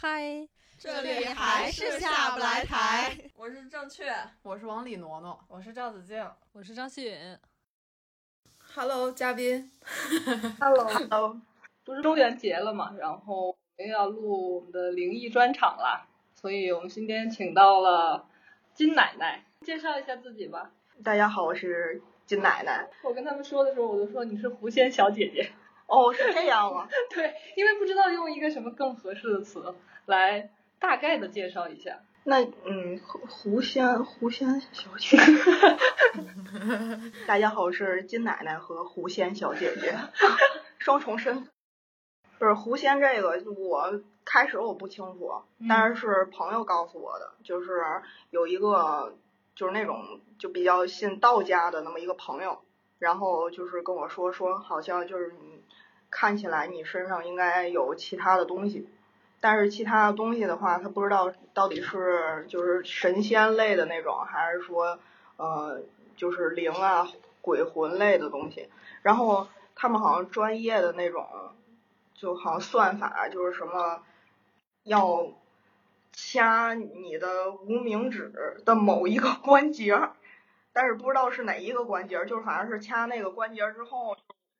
还是下不来台。我是正确，我是往里挪挪，我是赵子静，我是张希允。Hello，嘉宾。Hello，不是中元节了嘛，然后我们要录我们的灵异专场了，所以我们今天请到了金奶奶，介绍一下自己吧。大家好，我是金奶奶。我跟他们说的时候，我就说你是狐仙小姐姐。哦，是这样吗？对，因为不知道用一个什么更合适的词来大概的介绍一下。那嗯，狐狐仙狐仙小姐。大家好，我是金奶奶和狐仙小姐姐，双重身份。不是狐仙这个，我开始我不清楚，但是是朋友告诉我的，就是有一个就是那种就比较信道家的那么一个朋友，然后就是跟我说说，好像就是你看起来你身上应该有其他的东西。但是其他的东西的话，他不知道到底是就是神仙类的那种，还是说呃就是灵啊鬼魂类的东西。然后他们好像专业的那种，就好像算法就是什么要掐你的无名指的某一个 关节，但是不知道是哪一个关节，就是反正是掐那个关节之后，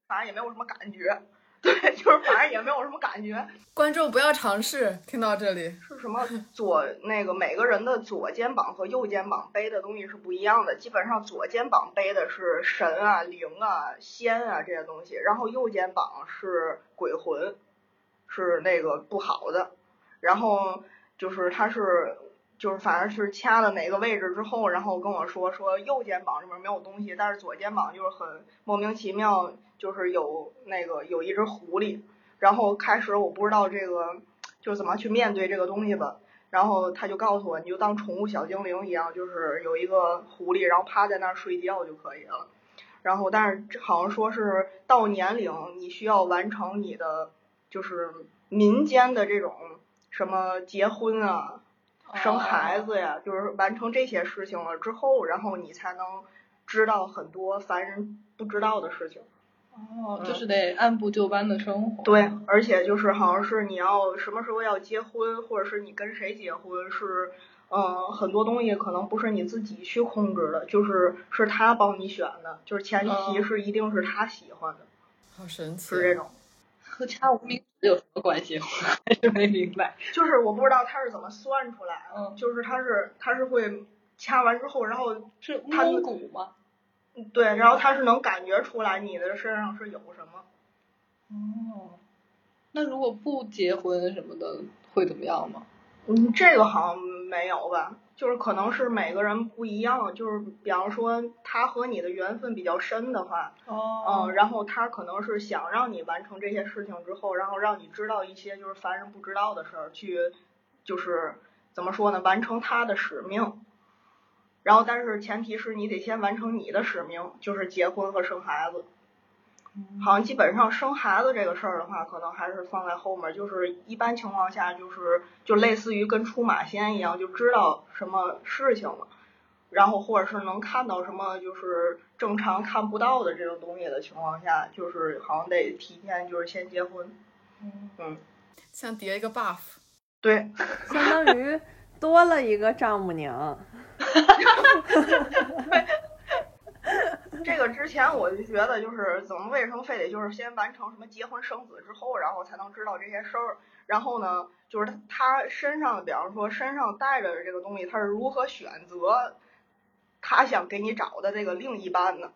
反正也没有什么感觉。对，就是反正也没有什么感觉。观众不要尝试，听到这里是什么左那个每个人的左肩膀和右肩膀背的东西是不一样的，基本上左肩膀背的是神啊、灵啊、仙啊这些东西，然后右肩膀是鬼魂，是那个不好的。然后就是他是就是反正是掐了哪个位置之后，然后跟我说说右肩膀这边没有东西，但是左肩膀就是很莫名其妙。就是有那个有一只狐狸，然后开始我不知道这个就怎么去面对这个东西吧，然后他就告诉我，你就当宠物小精灵一样，就是有一个狐狸，然后趴在那儿睡觉就可以了。然后但是好像说是到年龄你需要完成你的就是民间的这种什么结婚啊、生孩子呀，就是完成这些事情了之后，然后你才能知道很多凡人不知道的事情。哦，就是得按部就班的生活。对，而且就是好像是你要什么时候要结婚，或者是你跟谁结婚，是嗯很多东西可能不是你自己去控制的，就是是他帮你选的，就是前提是一定是他喜欢的。好神奇，是这种。和掐无名指有什么关系？我还是没明白。就是我不知道他是怎么算出来的，嗯，就是他是他是会掐完之后，然后是摸骨吗？对，然后他是能感觉出来你的身上是有什么。哦，那如果不结婚什么的会怎么样吗？嗯，这个好像没有吧，就是可能是每个人不一样，就是比方说他和你的缘分比较深的话，哦，嗯，然后他可能是想让你完成这些事情之后，然后让你知道一些就是凡人不知道的事儿，去就是怎么说呢，完成他的使命。然后，但是前提是你得先完成你的使命，就是结婚和生孩子。好像基本上生孩子这个事儿的话，可能还是放在后面。就是一般情况下，就是就类似于跟出马仙一样，就知道什么事情了，然后或者是能看到什么就是正常看不到的这种东西的情况下，就是好像得提前就是先结婚。嗯嗯，像叠一个 buff。对，相当于多了一个丈母娘。这个之前我就觉得，就是怎么为什么非得就是先完成什么结婚生子之后，然后才能知道这些事儿。然后呢，就是他身上，比方说身上带着的这个东西，他是如何选择他想给你找的这个另一半呢？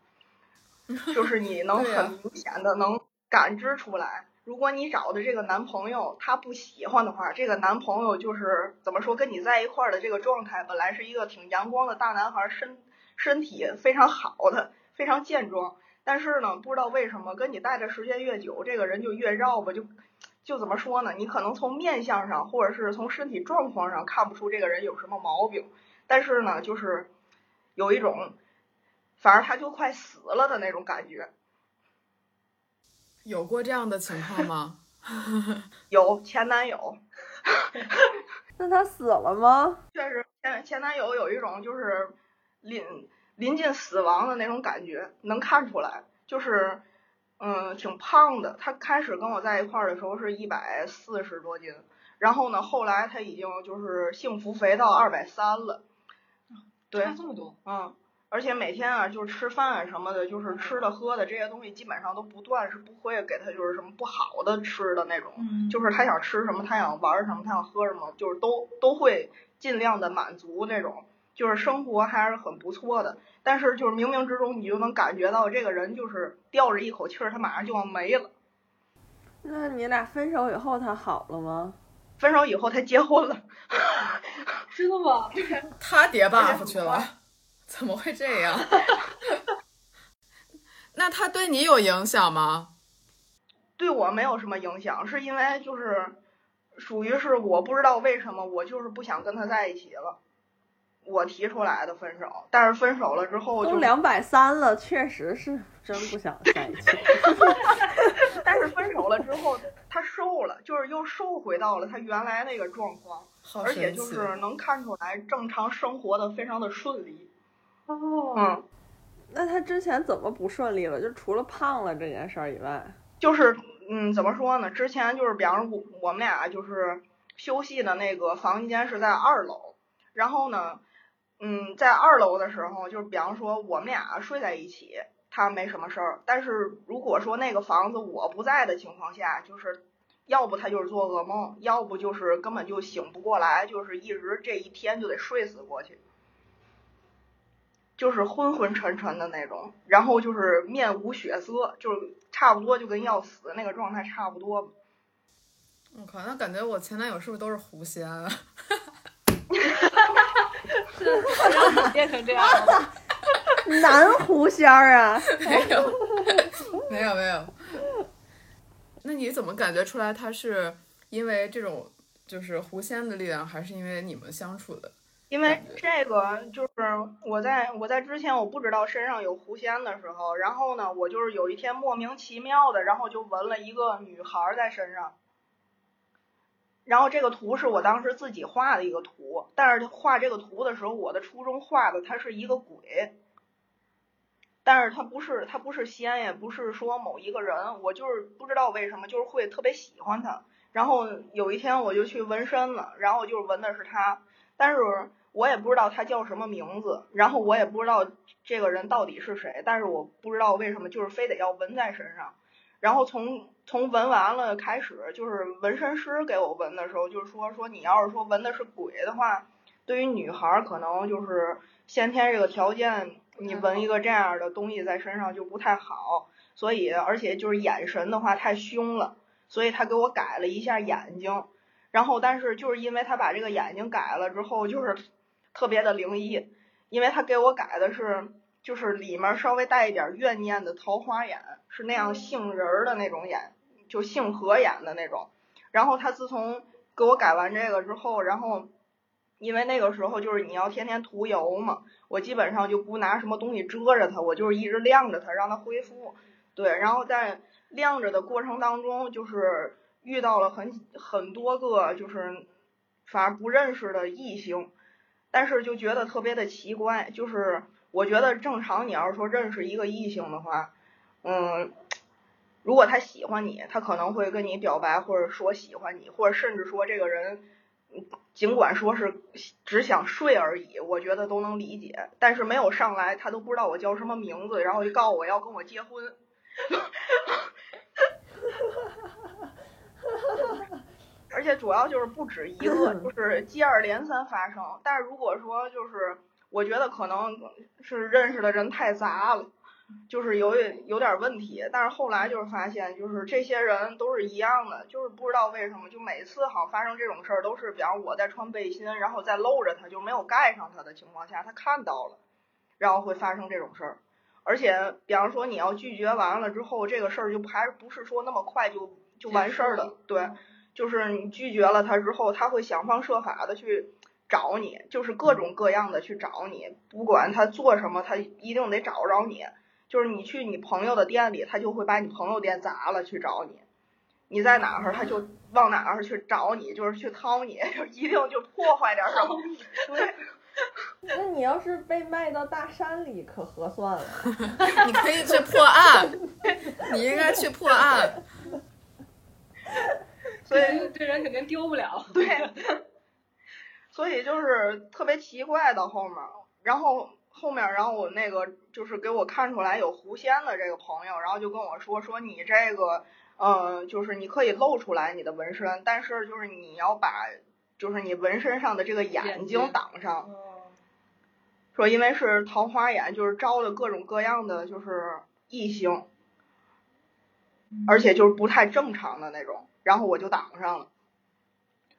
就 是你能很明显的能感知出来。如果你找的这个男朋友他不喜欢的话，这个男朋友就是怎么说，跟你在一块儿的这个状态本来是一个挺阳光的大男孩，身身体非常好的，非常健壮。但是呢，不知道为什么跟你待的时间越久，这个人就越绕吧，就就怎么说呢？你可能从面相上或者是从身体状况上看不出这个人有什么毛病，但是呢，就是有一种，反正他就快死了的那种感觉。有过这样的情况吗？有前男友。那他死了吗？确实，前前男友有一种就是临临近死亡的那种感觉，能看出来，就是嗯挺胖的。他开始跟我在一块儿的时候是一百四十多斤，然后呢，后来他已经就是幸福肥到二百三了，对差，这么多，嗯，而且每天啊，就是吃饭啊什么的，就是吃的喝的这些东西，基本上都不断，是不会给他就是什么不好的吃的那种，嗯就是他想吃什么，他想玩什么，他想喝什么，就是都都会尽量的满足那种，就是生活还是很不错的。但是就是冥冥之中，你就能感觉到这个人就是吊着一口气儿，他马上就要没了。那你俩分手以后他好了吗？分手以后，他结婚了。真的吗？他叠 buff 去了，怎么会这样？那他对你有影响吗？对我没有什么影响，是因为就是属于是我不知道为什么我就是不想跟他在一起了，我提出来的分手，但是分手了之后就，都两百三了，确实是真不想在一起。但是分手了之后他瘦了，就是又瘦回到了他原来那个状况，而且！就是能看出来正常生活的非常的顺利，哦，嗯，那他之前怎么不顺利了？就除了胖了这件事儿以外，就是嗯怎么说呢？之前就是比方说我我们俩就是休息的那个房间是在二楼，然后呢。嗯，在二楼的时候，就是比方说我们俩睡在一起，他没什么事儿。但是如果说那个房子我不在的情况下，就是要不他就是做噩梦，要不就是根本就醒不过来，就是一直这一天就得睡死过去，就是昏昏沉沉的那种，然后就是面无血色，就是差不多就跟要死的那个状态差不多。我靠，那感觉我前男友是不是都是狐仙啊？是让你变成这样了吗？男狐仙儿啊！没有，没有，没有。那你怎么感觉出来他是因为这种就是狐仙的力量，还是因为你们相处的？因为这个就是我在我在之前我不知道身上有狐仙的时候，然后呢，我就是有一天莫名其妙的，然后就纹了一个女孩在身上。然后这个图是我当时自己画的一个图，但是画这个图的时候，我的初衷画的它是一个鬼，但是它不是它不是仙，也不是说某一个人，我就是不知道为什么就是会特别喜欢他。然后有一天我就去纹身了，然后就是纹的是他，但是我也不知道他叫什么名字，然后我也不知道这个人到底是谁，但是我不知道为什么就是非得要纹在身上。然后从从纹完了开始，就是纹身师给我纹的时候，就是说说你要是说纹的是鬼的话，对于女孩儿可能就是先天这个条件，你纹一个这样的东西在身上就不太好，所以而且就是眼神的话太凶了，所以他给我改了一下眼睛，然后但是就是因为他把这个眼睛改了之后，就是特别的灵异，因为他给我改的是就是里面稍微带一点怨念的桃花眼，是那样杏仁儿的那种眼，就杏核眼的那种。然后他自从给我改完这个之后，然后因为那个时候就是你要天天涂油嘛，我基本上就不拿什么东西遮着它，我就是一直晾着它，让它恢复。对，然后在晾着的过程当中，就是遇到了很很多个就是反正不认识的异性，但是就觉得特别的奇怪，就是我觉得正常你要是说认识一个异性的话，嗯，如果他喜欢你，他可能会跟你表白，或者说喜欢你，或者甚至说这个人，尽管说是只想睡而已，我觉得都能理解。但是没有上来，他都不知道我叫什么名字，然后就告诉我要跟我结婚。而且主要就是不止一个，就是接二连三发生。但是如果说就是，我觉得可能是认识的人太杂了，就是有有点问题。但是后来就是发现，就是这些人都是一样的，就是不知道为什么，就每次好像发生这种事儿，都是比方我在穿背心，然后再露着它，就没有盖上它的情况下，他看到了，然后会发生这种事儿。而且，比方说你要拒绝完了之后，这个事儿就还不是说那么快就就完事儿了，对。就是你拒绝了他之后，他会想方设法的去找你，就是各种各样的去找你，不管他做什么，他一定得找着你。就是你去你朋友的店里，他就会把你朋友店砸了去找你；你在哪儿，他就往哪儿去找你，就是去掏你，就一定就破坏点什么。对，那你要是被卖到大山里，可合算了。你可以去破案，你应该去破案。所以这人肯定丢不了。对，所以就是特别奇怪到后面，然后后面，然后我那个就是给我看出来有狐仙的这个朋友，然后就跟我说说你这个，嗯，就是你可以露出来你的纹身，但是就是你要把就是你纹身上的这个眼睛挡上，嗯说因为是桃花眼，就是招了各种各样的就是异性，而且就是不太正常的那种，然后我就挡上了。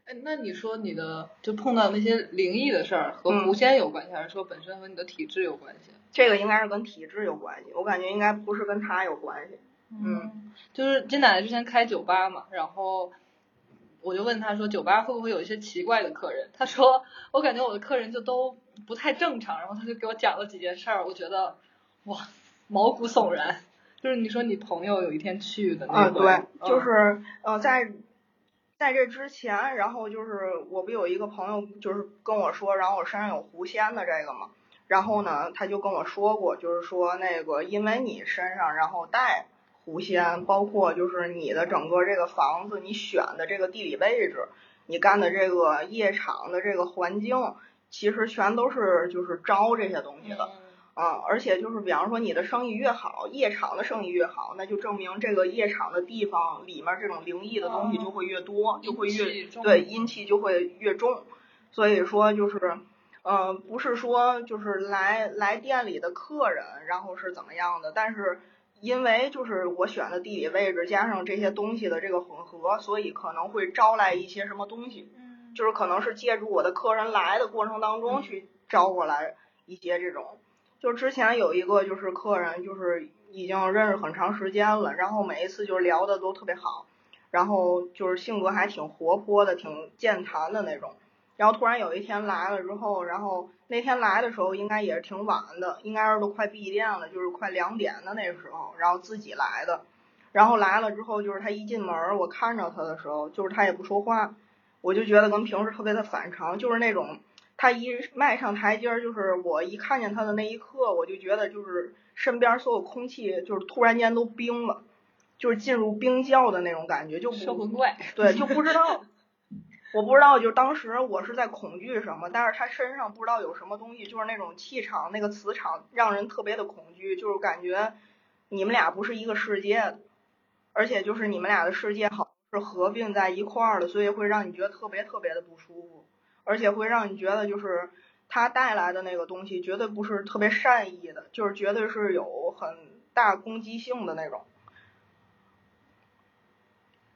哎，那你说你的就碰到那些灵异的事儿和嗯狐仙有关系，还是说本身和你的体质有关系？这个应该是跟体质有关系，我感觉应该不是跟他有关系。嗯，就是金奶奶之前开酒吧嘛，然后我就问他说，酒吧会不会有一些奇怪的客人？他说，我感觉我的客人就都不太正常，然后他就给我讲了几件事儿，我觉得哇，毛骨悚然。就是你说你朋友有一天去的那啊，对，嗯就是呃，在在这之前，然后就是我不有一个朋友就是跟我说，然后我身上有狐仙的这个嘛，然后呢，他就跟我说过，就是说那个因为你身上然后带狐仙，包括就是你的整个这个房子，你选的这个地理位置，你干的这个夜场的这个环境，其实全都是就是招这些东西的。嗯啊，而且就是比方说你的生意越好，夜场的生意越好，那就证明这个夜场的地方里面这种灵异的东西就会越多，就会越阴对阴气就会越重。所以说就是，嗯、不是说就是来来店里的客人，然后是怎么样的，但是因为就是我选的地理位置加上这些东西的这个混合，所以可能会招来一些什么东西。嗯就是可能是借助我的客人来的过程当中去招过来一些这种。就之前有一个就是客人，就是已经认识很长时间了，然后每一次就是聊的都特别好，然后就是性格还挺活泼的，挺健谈的那种。然后突然有一天来了之后，然后那天来的时候应该也是挺晚的，应该是都快闭店了，就是快两点的那时候，然后自己来的。然后来了之后，就是他一进门，我看着他的时候，就是他也不说话，我就觉得跟平时特别的反常，就是那种他一迈上台阶儿，就是我一看见他的那一刻，我就觉得就是身边所有空气就是突然间都冰了，就是进入冰窖的那种感觉，就不怪，对，就不知道，我不知道，就是当时我是在恐惧什么，但是他身上不知道有什么东西，就是那种气场、那个磁场，让人特别的恐惧，就是感觉你们俩不是一个世界的，而且就是你们俩的世界好像是合并在一块儿的，所以会让你觉得特别特别的不舒服，而且会让你觉得就是他带来的那个东西绝对不是特别善意的，就是绝对是有很大攻击性的那种。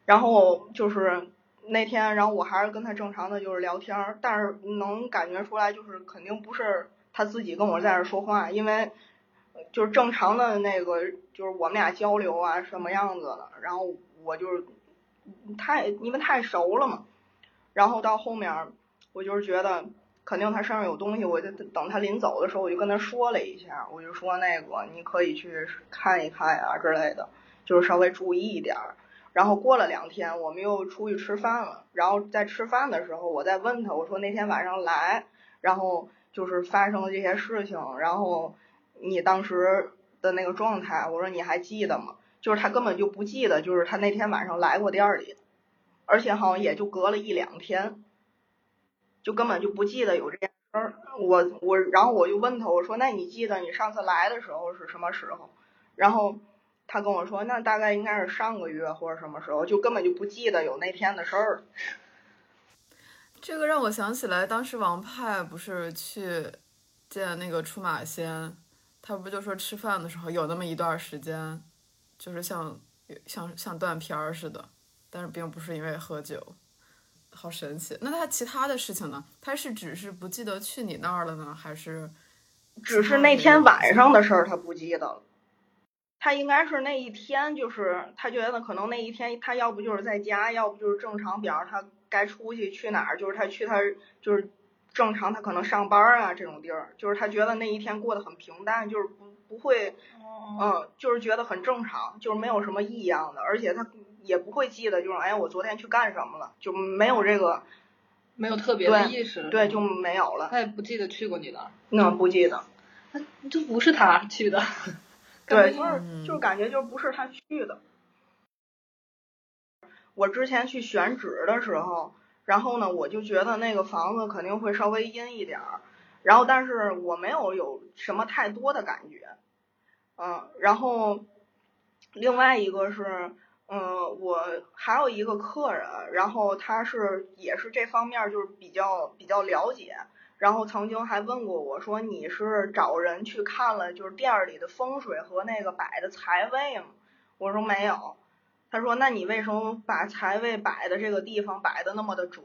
然后就是那天，然后我还是跟他正常的就是聊天儿，但是能感觉出来，就是肯定不是他自己跟我在这儿说话，因为就是正常的那个，就是我们俩交流啊什么样子的，然后我就是太因为太熟了嘛，然后到后面我就是觉得肯定他身上有东西，我就等他临走的时候，我就跟他说了一下，我就说那个你可以去看一看啊之类的，就是稍微注意一点儿。然后过了两天，我们又出去吃饭了。然后在吃饭的时候，我再问他，我说那天晚上来，然后就是发生了这些事情，然后你当时的那个状态，我说你还记得吗？就是他根本就不记得，就是他那天晚上来过店里，而且好像也就隔了一两天，就根本就不记得有这件事儿。我我然后我就问他，我说那你记得你上次来的时候是什么时候？然后他跟我说，那大概应该是上个月或者什么时候，就根本就不记得有那天的事儿。这个让我想起来，当时王派不是去见那个出马仙，他不就说吃饭的时候有那么一段时间，就是像像像断片儿似的，但是并不是因为喝酒，好神奇。那他其他的事情呢？他是只是不记得去你那儿了呢，还是只是那天晚上的事儿他不记得了。他应该是那一天，就是他觉得可能那一天他要不就是在家，要不就是正常，比方他该出去去哪儿，就是他去他就是正常他可能上班啊这种地儿，就是他觉得那一天过得很平淡，就是不不会，嗯，就是觉得很正常，就是没有什么异样的，而且他也不会记得，就是哎我昨天去干什么了，就没有这个，没有特别的意识，对，就没有了，他也不记得去过你那儿，那不记得。就不是他去的，对，就是嗯就是感觉就不是他去的。我之前去选址的时候，然后呢，我就觉得那个房子肯定会稍微阴一点儿，然后但是我没有有什么太多的感觉，嗯，然后另外一个是，嗯，我还有一个客人，然后他是也是这方面就是比较比较了解，然后曾经还问过我说你是找人去看了就是店儿里的风水和那个摆的财位吗？我说没有。他说：“那你为什么把财位摆的这个地方摆的那么的准？”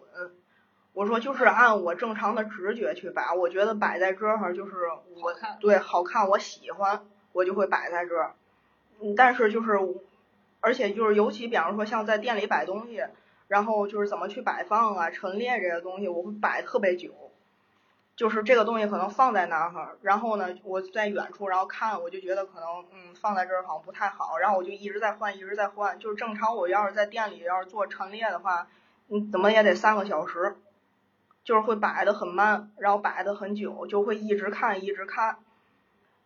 我说：“就是按我正常的直觉去摆，我觉得摆在这儿就是我对好看，我喜欢，我就会摆在这儿。嗯，但是就是，而且就是尤其比方说像在店里摆东西，然后就是怎么去摆放啊、陈列这些东西，我会摆特别久。”就是这个东西可能放在那儿，然后呢，我在远处然后看，我就觉得可能嗯放在这儿好像不太好，然后我就一直在换，一直在换。就是正常我要是在店里要是做陈列的话，嗯，怎么也得三个小时，就是会摆的很慢，然后摆的很久，就会一直看一直看。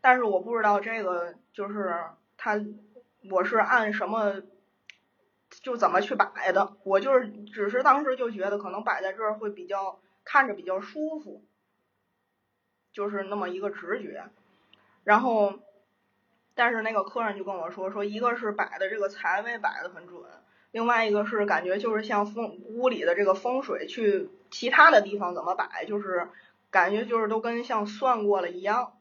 但是我不知道这个就是它，我是按什么就怎么去摆的，我就是只是当时就觉得可能摆在这儿会比较看着比较舒服。就是那么一个直觉，然后，但是那个客人就跟我说，说一个是摆的这个财位摆的很准，另外一个是感觉就是像风屋里的这个风水去其他的地方怎么摆，就是感觉就是都跟像算过了一样，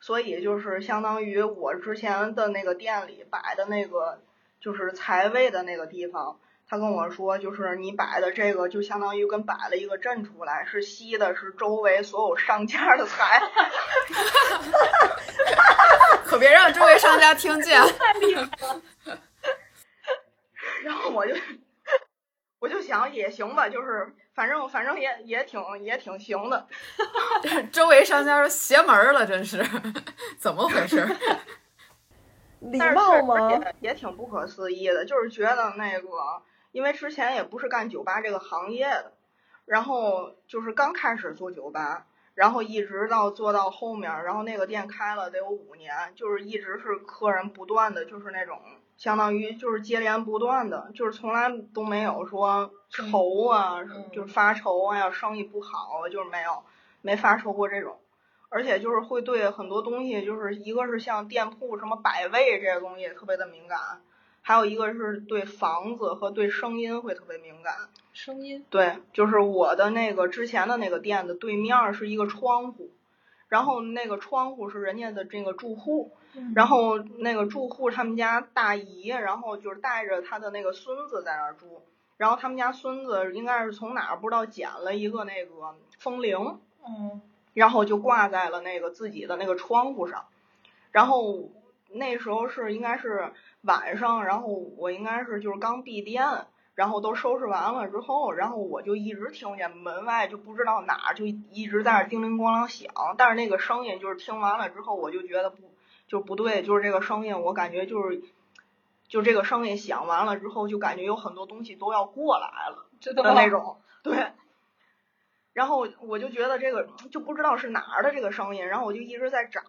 所以就是相当于我之前的那个店里摆的那个就是财位的那个地方。他跟我说，就是你摆的这个，就相当于跟摆了一个阵出来，是吸的是周围所有商家的财 可别让周围商家听见。太厉害了。然后我就我就想也行吧，就是反正反正也也挺也挺行的。周围商家说邪门了，真是怎么回事？礼貌吗？也也挺不可思议的，就是觉得那个。因为之前也不是干酒吧这个行业的，然后就是刚开始做酒吧，然后一直到做到后面，然后那个店开了得有五年，就是一直是客人不断的就是那种相当于就是接连不断的，就是从来都没有说愁啊，就是发愁啊，要生意不好，就是没有没发愁过这种，而且就是会对很多东西，就是一个是像店铺什么摆位这些东西特别的敏感。还有一个是对房子和对声音会特别敏感。声音？对，就是我的那个之前的那个店的对面是一个窗户，然后那个窗户是人家的这个住户，然后那个住户他们家大姨，然后就是带着他的那个孙子在那儿住，然后他们家孙子应该是从哪儿不知道捡了一个那个风铃，嗯，然后就挂在了那个自己的那个窗户上，然后那时候是应该是。晚上，然后我应该是就是刚闭店，然后都收拾完了之后，然后我就一直听见门外就不知道哪儿就一直在那叮铃咣啷响，但是那个声音就是听完了之后我就觉得不就不对，就是这个声音我感觉就是就这个声音响完了之后就感觉有很多东西都要过来了的那种，对。然后我就觉得这个就不知道是哪儿的这个声音，然后我就一直在找，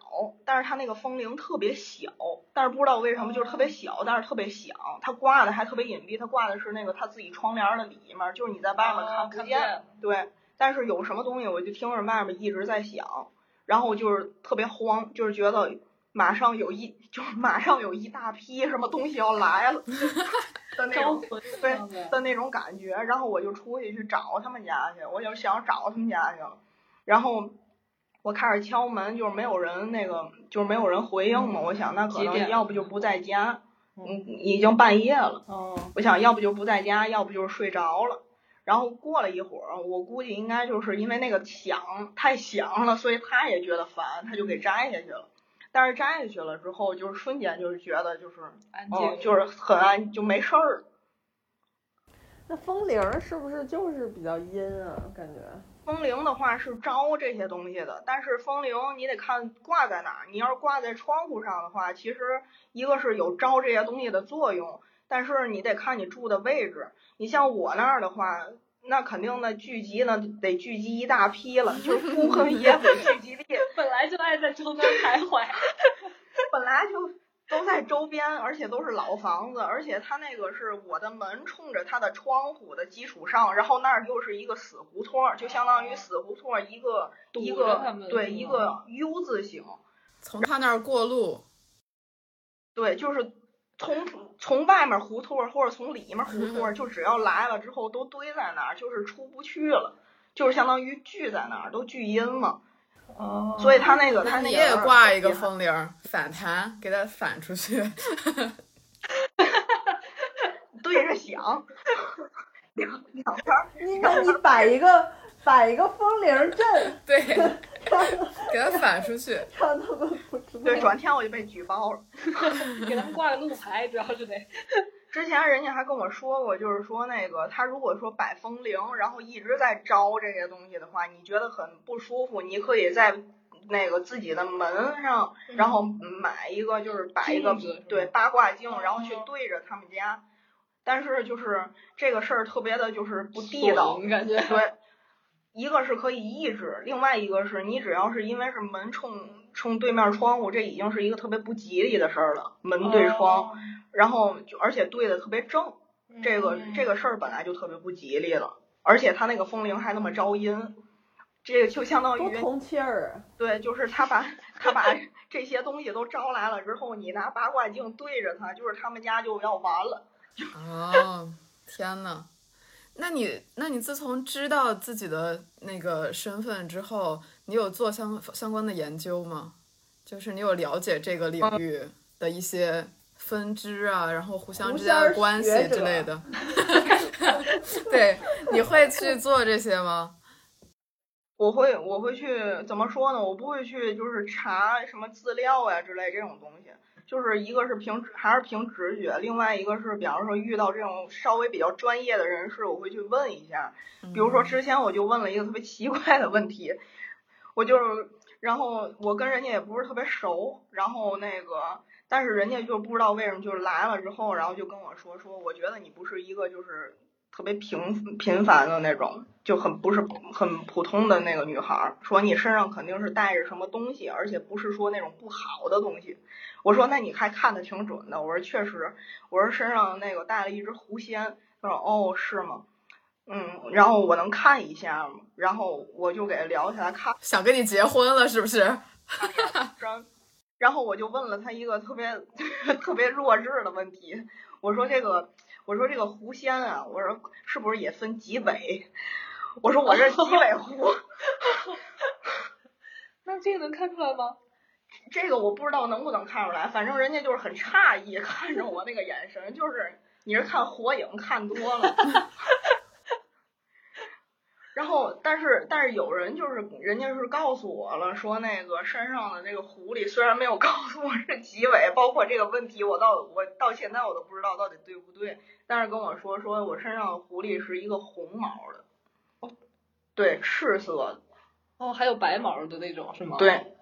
但是它那个风铃特别小，但是不知道为什么就是特别小，但是特别响，它挂的还特别隐蔽，它挂的是那个它自己窗帘的里面，就是你在外面看不见。对，但是有什么东西我就听着外面一直在响，然后就是特别慌，就是觉得马上有一就是马上有一大批什么东西要来了。的那种对的那种感觉，然后我就出去去找他们家去，我就想找他们家去了。然后我开始敲门，就是没有人那个，就是没有人回应嘛。我想那可能要不就不在家，嗯，已经半夜了。哦。我想要不就不在家，要不就是睡着了。然后过了一会儿，我估计应该就是因为那个响太响了，所以他也觉得烦，他就给摘下去了。但是摘下去了之后，就是瞬间就是觉得就是安静，就是很安，就没事儿。那风铃是不是就是比较阴啊？感觉风铃的话是招这些东西的，但是风铃你得看挂在哪儿。你要是挂在窗户上的话，其实一个是有招这些东西的作用，但是你得看你住的位置。你像我那儿的话。那肯定的聚集呢，得聚集一大批了，就是 孤魂野鬼聚集地，本来就爱在周边徘徊，本来就都在周边，而且都是老房子，而且它那个是我的门冲着它的窗户的基础上，然后那儿又是一个死胡同，就相当于死胡同一个一个对一个 U 字形，从他那儿过路，对，就是从从外面胡同儿或者从里面胡同儿，就只要来了之后都堆在那儿，就是出不去了，就是相当于聚在那儿，都聚阴了。哦所以他那个他也挂一个风铃儿反弹，给它反出去。对着响，两两边儿你那你摆一个摆一个风铃阵，对，给他反出去。让他们不知道。对，转天我就被举报了。给他们挂个路牌，主要是得。之前人家还跟我说过，就是说那个他如果说摆风铃，然后一直在招这些东西的话，你觉得很不舒服，你可以在那个自己的门上，然后买一个就是摆一个对八卦镜，然后去哦对着他们家。但是就是这个事儿特别的就是不地道，损感觉。对，一个是可以抑制，另外一个是你只要是因为是门冲冲对面窗户，这已经是一个特别不吉利的事儿了，门对窗。哦然后就而且对的特别正，这个嗯这个事儿本来就特别不吉利了，而且他那个风铃还那么招阴，这个就相当于多通气儿啊！对，就是他把他把 这些东西都招来了之后，你拿八卦镜对着他，就是他们家就要完了。哦，天呐，那你那你自从知道自己的那个身份之后，你有做相相关的研究吗？就是你有了解这个领域的一些分支啊，然后互相之间的关系之类的。对，你会去做这些吗？我会我会去怎么说呢？我不会去就是查什么资料呀之类这种东西，就是一个是凭还是凭直觉，另外一个是比方说遇到这种稍微比较专业的人士，我会去问一下。比如说之前我就问了一个特别奇怪的问题，我就然后我跟人家也不是特别熟，然后那个但是人家就不知道为什么就是来了之后，然后就跟我说说，我觉得你不是一个就是特别平平凡的那种，就很不是很普通的那个女孩儿，说你身上肯定是带着什么东西，而且不是说那种不好的东西。我说那你还看的挺准的，我说确实，我说身上那个带了一只狐仙，他说哦是吗？嗯，然后我能看一下吗？然后我就给他聊起来看 想跟你结婚了是不是？然然后我就问了他一个特别 特别弱智的问题，我说这个我说这个狐仙啊，我说是不是也分几尾？我说我这几尾狐，那这个能看出来吗？这个我不知道能不能看出来，反正人家就是很诧异看着我那个眼神，就是你是看火影看多了。然后，但是但是有人就是人家是告诉我了，说那个身上的那个狐狸虽然没有 告诉我是几尾，包括这个问题我到我到现在我都不知道到底对不对，但是跟我说说我身上的狐狸是一个红毛的，哦对，赤色的，哦，还有白毛的那种是吗？。对，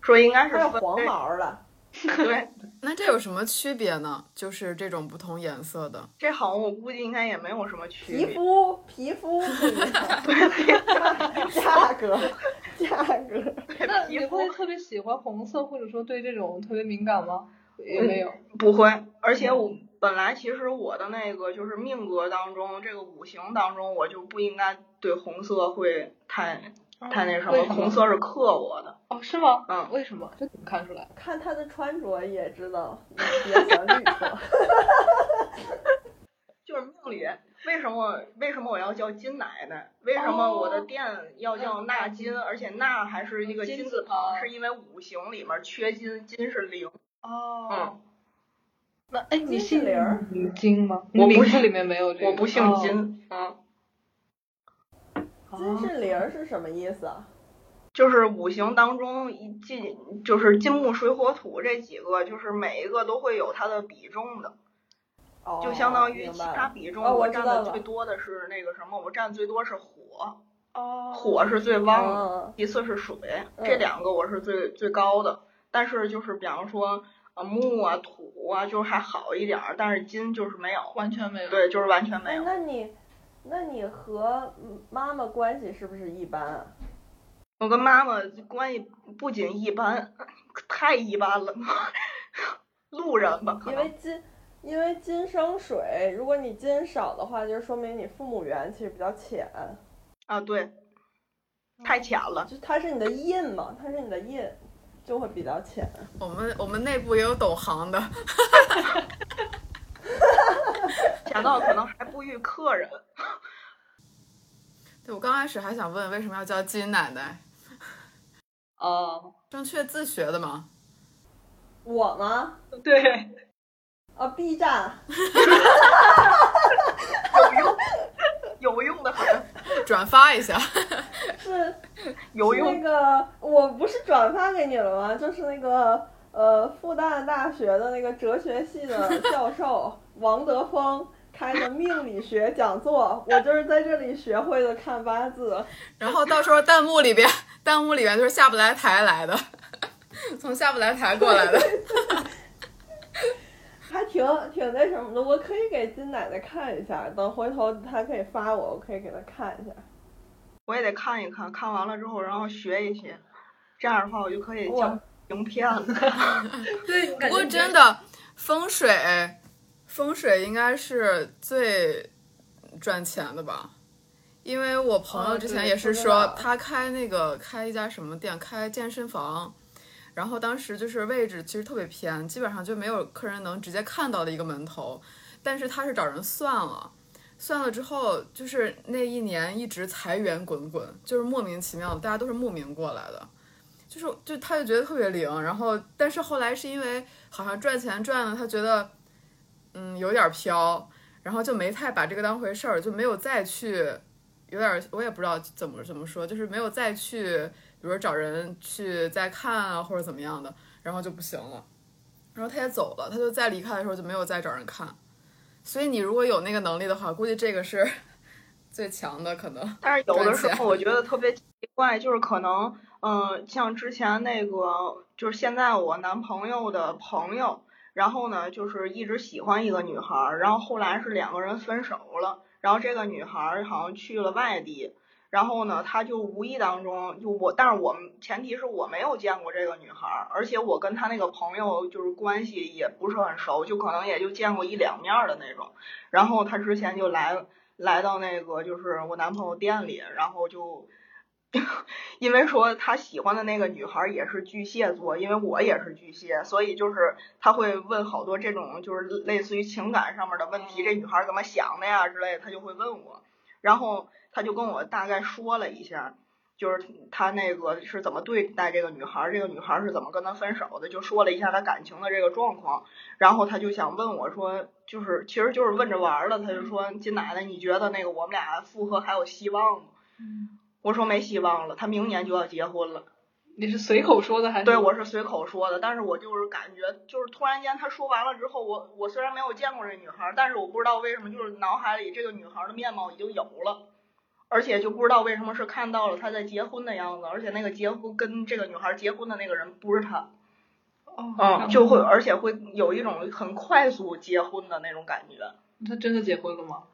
说应该是分还有黄毛的，对，那这有什么区别呢？就是这种不同颜色的。这好像我估计应该也没有什么区别皮。肤皮肤不一样，价格价格。那你会特别喜欢红色，或者说对这种特别敏感吗？也没有。不会，而且我本来其实我的那个就是命格当中，这个五行当中，我就不应该对红色会太太那什么，为什么红色是克我的。哦，是吗？嗯为什么？这怎么看出来？看他的穿着也知道，你比较喜欢绿色。就是命里为什么为什么我要叫金奶奶？为什么我的哦店要叫纳金？而且纳还是一个金字旁，是因为五行里面缺金，金是零。哦嗯，那哎，你金信是零儿嗯金吗？我不名字里面没有这个。我不姓哦。金，嗯，金是零儿是什么意思啊？就是五行当中一金就是金木水火土这几个，就是每一个都会有它的比重的。哦，就相当于其他比重，哦我我占的最多的是那个什么，我占最多是火，哦。火是最旺的，嗯其次是水，嗯这两个我是最最高的。但是就是比方说啊木啊土啊，就是还好一点儿，但是金就是没有，完全没有。对，就是完全没哎，有。那你那你和妈妈关系是不是一般啊？我跟妈妈关系不仅一般，太一般了。路人吧，因为金，因为金生水，如果你金少的话，就说明你父母缘其实比较浅，啊，对，太浅了。就它是你的印嘛，它是你的印，就会比较浅。我们我们内部也有懂行的，浅到可能还不遇客人。对我刚开始还想问为什么要叫金奶奶，哦，正确自学的吗？我吗？对，啊，B 站，有用，有用的很，转发一下，是是有用那。个，我不是转发给你了吗？就是那个呃，复旦大学的那个哲学系的教授王德峰开的命理学讲座，我就是在这里学会的看八字。然后到时候弹幕里边，弹幕里边就是下不来台来的，从下不来台过来的。还挺挺那什么的，我可以给金奶奶看一下，等回头她可以发我，我可以给她看一下。我也得看一看，看完了之后，然后学一学，这样的话我就可以哇教名片了。对，不过真的风水，风水应该是最赚钱的吧？因为我朋友哦之前也是说，他开那个开一家什么店，开健身房，然后当时就是位置其实特别偏，基本上就没有客人能直接看到的一个门头，但是他是找人算了。算了之后，就是那一年一直财源滚滚，就是莫名其妙的，大家都是慕名过来的。就是就他就觉得特别灵，然后但是后来是因为好像赚钱赚了，他觉得嗯有点飘，然后就没太把这个当回事儿，就没有再去，有点我也不知道怎么怎么说，就是没有再去，比如说找人去再看啊或者怎么样的，然后就不行了，然后他也走了，他就再离开的时候就没有再找人看，所以你如果有那个能力的话，估计这个是 最强的可能。但是有的时候我觉得特别奇怪，就是可能，嗯、像之前那个，就是现在我男朋友的朋友，然后呢，就是一直喜欢一个女孩儿，然后后来是两个人分手了，然后这个女孩儿好像去了外地，然后呢，他就无意当中就我，但是我们前提是我没有见过这个女孩儿，而且我跟他那个朋友就是关系也不是很熟，就可能也就见过一两面的那种，然后他之前就来。来到那个就是我男朋友店里，然后就 因为说他喜欢的那个女孩也是巨蟹座，因为我也是巨蟹，所以就是他会问好多这种就是类似于情感上面的问题，这女孩怎么想的呀之类的，他就会问我，然后他就跟我大概说了一下。就是他那个是怎么对待这个女孩，这个女孩是怎么跟他分手的，就说了一下他感情的这个状况，然后他就想问我说，就是其实就是问着玩儿的，他就说金奶奶，你觉得那个我们俩复合还有希望吗？我说没希望了，他明年就要结婚了。你是随口说的还是？对，我是随口说的，但是我就是感觉，就是突然间他说完了之后，我我虽然没有见过这女孩，但是我不知道为什么，就是脑海里这个女孩的面貌已经有了。而且就不知道为什么是看到了她在结婚的样子，而且那个结婚跟这个女孩结婚的那个人不是他，哦，嗯，就会而且会有一种很快速结婚的那种感觉。他真的结婚了吗？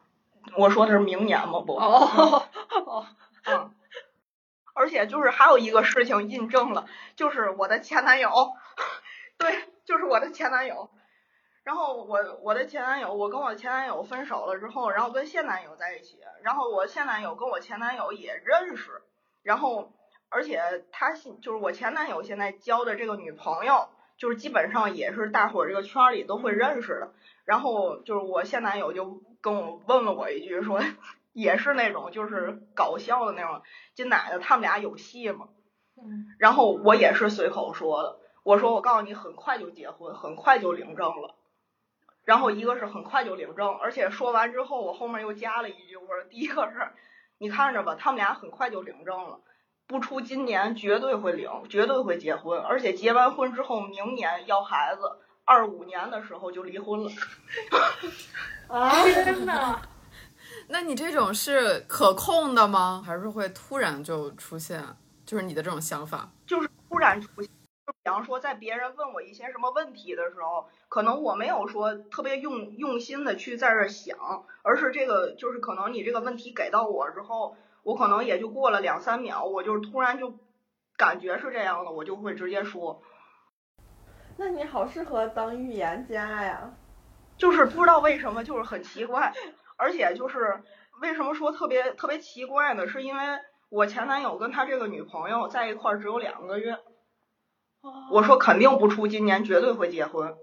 我说的是明年吗，不，哦 哦，嗯，而且就是还有一个事情印证了，就是我的前男友，对，就是我的前男友。然后我我的前男友，我跟我前男友分手了之后，然后跟现男友在一起，然后我现男友跟我前男友也认识，然后而且他现就是我前男友现在交的这个女朋友，就是基本上也是大伙儿这个圈儿里都会认识的。然后就是我现男友就跟我问了我一句说，也是那种就是搞笑的那种，金奶奶他们俩有戏吗？嗯，然后我也是随口说的，我说我告诉你，很快就结婚，很快就领证了。然后一个是很快就领证，而且说完之后，我后面又加了一句，我说第一个是，你看着吧，他们俩很快就领证了，不出今年绝对会领，绝对会结婚，而且结完婚之后，明年要孩子，二五年的时候就离婚了。啊，天呐，那你这种是可控的吗？还是会突然就出现？就是你的这种想法？就是突然出现。就比方说，在别人问我一些什么问题的时候，可能我没有说特别用用心的去在这儿想，而是这个就是可能你这个问题给到我之后，我可能也就过了两三秒，我就突然就感觉是这样的，我就会直接说。那你好适合当预言家呀。就是不知道为什么，就是很奇怪，而且就是为什么说特别特别奇怪呢？是因为我前男友跟他这个女朋友在一块儿只有两个月，我说肯定不出今年，绝对会结婚。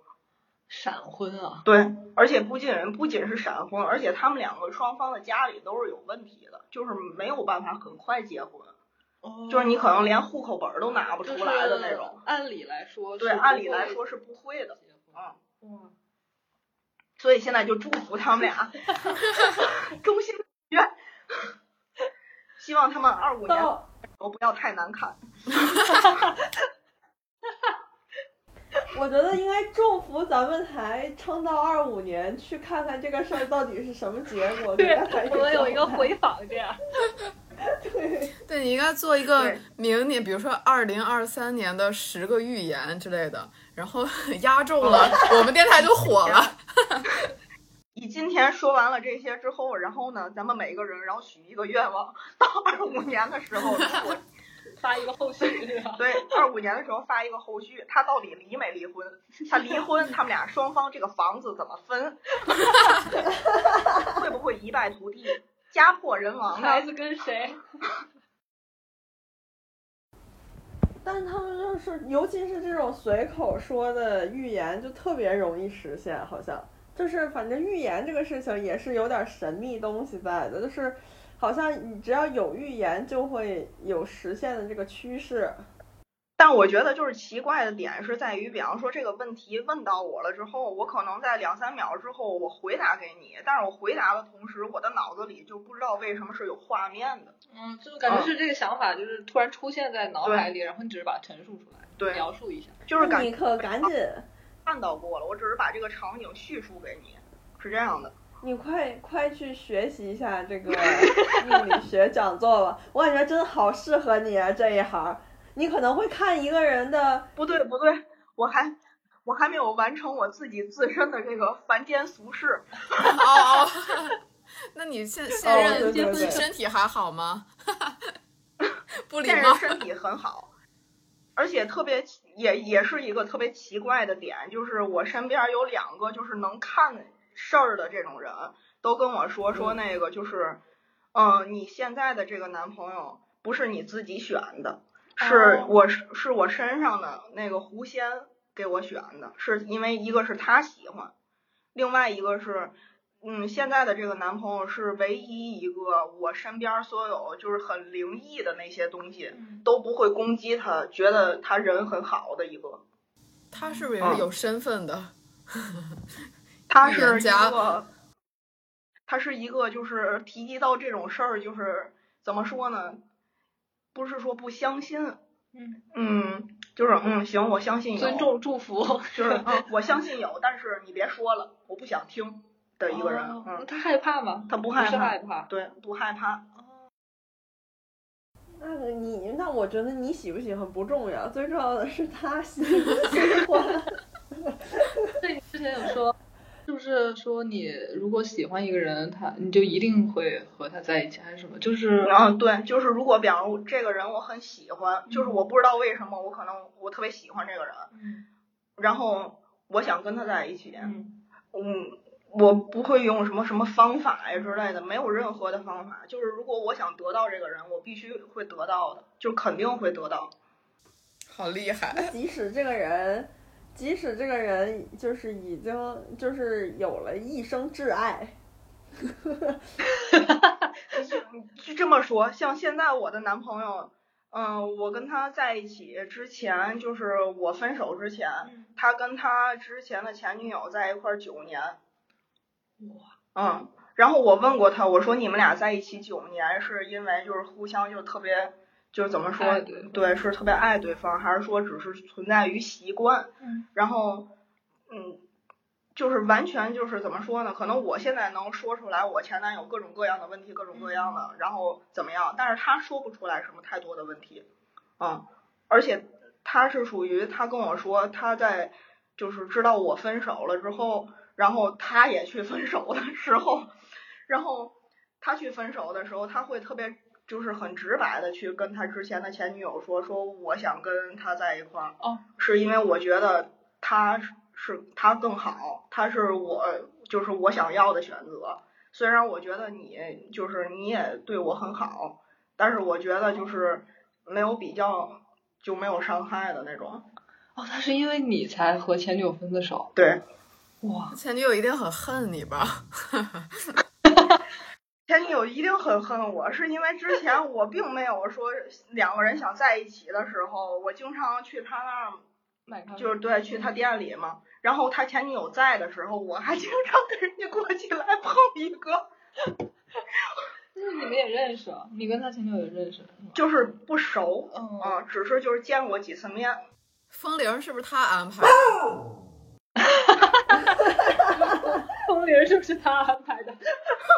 闪婚啊？对，而且不仅不仅是闪婚，而且他们两个双方的家里都是有问题的，就是没有办法很快结婚。哦就是你可能连户口本儿都拿不出来的那种。按理来说，对，按理来说是不会的。啊。嗯。所以现在就祝福他们俩，衷心愿，希望他们二五年都不要太难看。我觉得应该祝福咱们台撑到二五年，去看看这个事儿到底是什么结果。对，我们有一个回访这样。对，对你应该做一个明年，比如说二零二三年的十个预言之类的，然后 压中了，我们电台就火了。你今天说完了这些之后，然后呢，咱们每个人然后许一个愿望，到二五年的时候，如果发一个后续？对，二五年的时候发一个后续，他到底离没离婚？他离婚，他们俩双方这个房子怎么分？会不会一败涂地？家破人亡呢？孩子跟谁？但他们就是，尤其是这种随口说的预言，就特别容易实现，好像就是反正预言这个事情也是有点神秘东西在的，就是好像你只要有预言，就会有实现的这个趋势。但我觉得就是奇怪的点是在于，比方说这个问题问到我了之后，我可能在两三秒之后我回答给你，但是我回答的同时，我的脑子里就不知道为什么是有画面的。嗯，就感觉是这个想法就是突然出现在脑海里，然后你只是把它陈述出来，对，描述一下，就是感你可赶紧看到过了，我只是把这个场景叙述给你，是这样的。你快快去学习一下这个命理学讲座吧，我感觉真的好适合你啊这一行。你可能会看一个人的，不对不对，我还我还没有完成我自己自身的这个凡间俗事。哦，那你现现任哦对对对身体还好吗？不礼现貌任。身体很好，而且特别也也是一个特别奇怪的点，就是我身边有两个就是能看事儿的这种人，都跟我说说那个就是，嗯、你现在的这个男朋友不是你自己选的。是哦我是是我身上的那个狐仙给我选的，是因为一个是他喜欢，另外一个是，嗯，现在的这个男朋友是唯一一个我身边所有就是很灵异的那些东西都不会攻击他，觉得他人很好的一个。他是不是也是有身份的？预他是一个，他是一个就是提及到这种事儿，就是怎么说呢？不是说不相信，嗯嗯，就是嗯行，我相信有，尊重祝福就是 嗯，我相信有，但是你别说了，我不想听的一个人，哦嗯，他害怕吗？他不不是害怕，害怕，对，不害怕，那个你那我觉得你喜不喜欢不重要，最重要的是他喜不喜欢。对，你之前有说，是不是说你如果喜欢一个人，他你就一定会和他在一起，还是什么？就是嗯，对，就是如果比方说这个人我很喜欢，就是我不知道为什么我可能我特别喜欢这个人，嗯然后我想跟他在一起，嗯嗯，我不会用什么什么方法呀之类的，没有任何的方法。就是如果我想得到这个人，我必须会得到的，就肯定会得到。好厉害！即使这个人，即使这个人就是已经就是有了一生挚爱，就这么说，像现在我的男朋友，嗯、我跟他在一起之前，就是我分手之前，他跟他之前的前女友在一块儿九年。哇，嗯，然后我问过他，我说你们俩在一起九年，是因为就是互相就特别，就是怎么说对，对，是特别爱对方，还是说只是存在于习惯？嗯，然后，嗯，就是完全就是怎么说呢？可能我现在能说出来我前男友各种各样的问题，各种各样的，然后怎么样？但是他说不出来什么太多的问题，嗯、而且他是属于他跟我说他在就是知道我分手了之后，然后他也去分手的时候，然后他去分手的时候，他会特别就是很直白的去跟他之前的前女友说，说我想跟他在一块儿，哦，是因为我觉得他是是他更好，他是我就是我想要的选择。虽然我觉得你就是你也对我很好，但是我觉得就是没有比较就没有伤害的那种。哦，他是因为你才和前女友分的手。对，哇，前女友一定很恨你吧？前女友一定很恨我，是因为之前我并没有说两个人想在一起的时候，我经常去他那儿，买就是对去他店里嘛。然后他前女友在的时候，我还经常跟人家过去来碰一个，就是你们也认识，你跟他前女友也认识，就是不熟，嗯啊，只是就是见过几次面。风铃是不是他安排的？风铃是不是他安排的？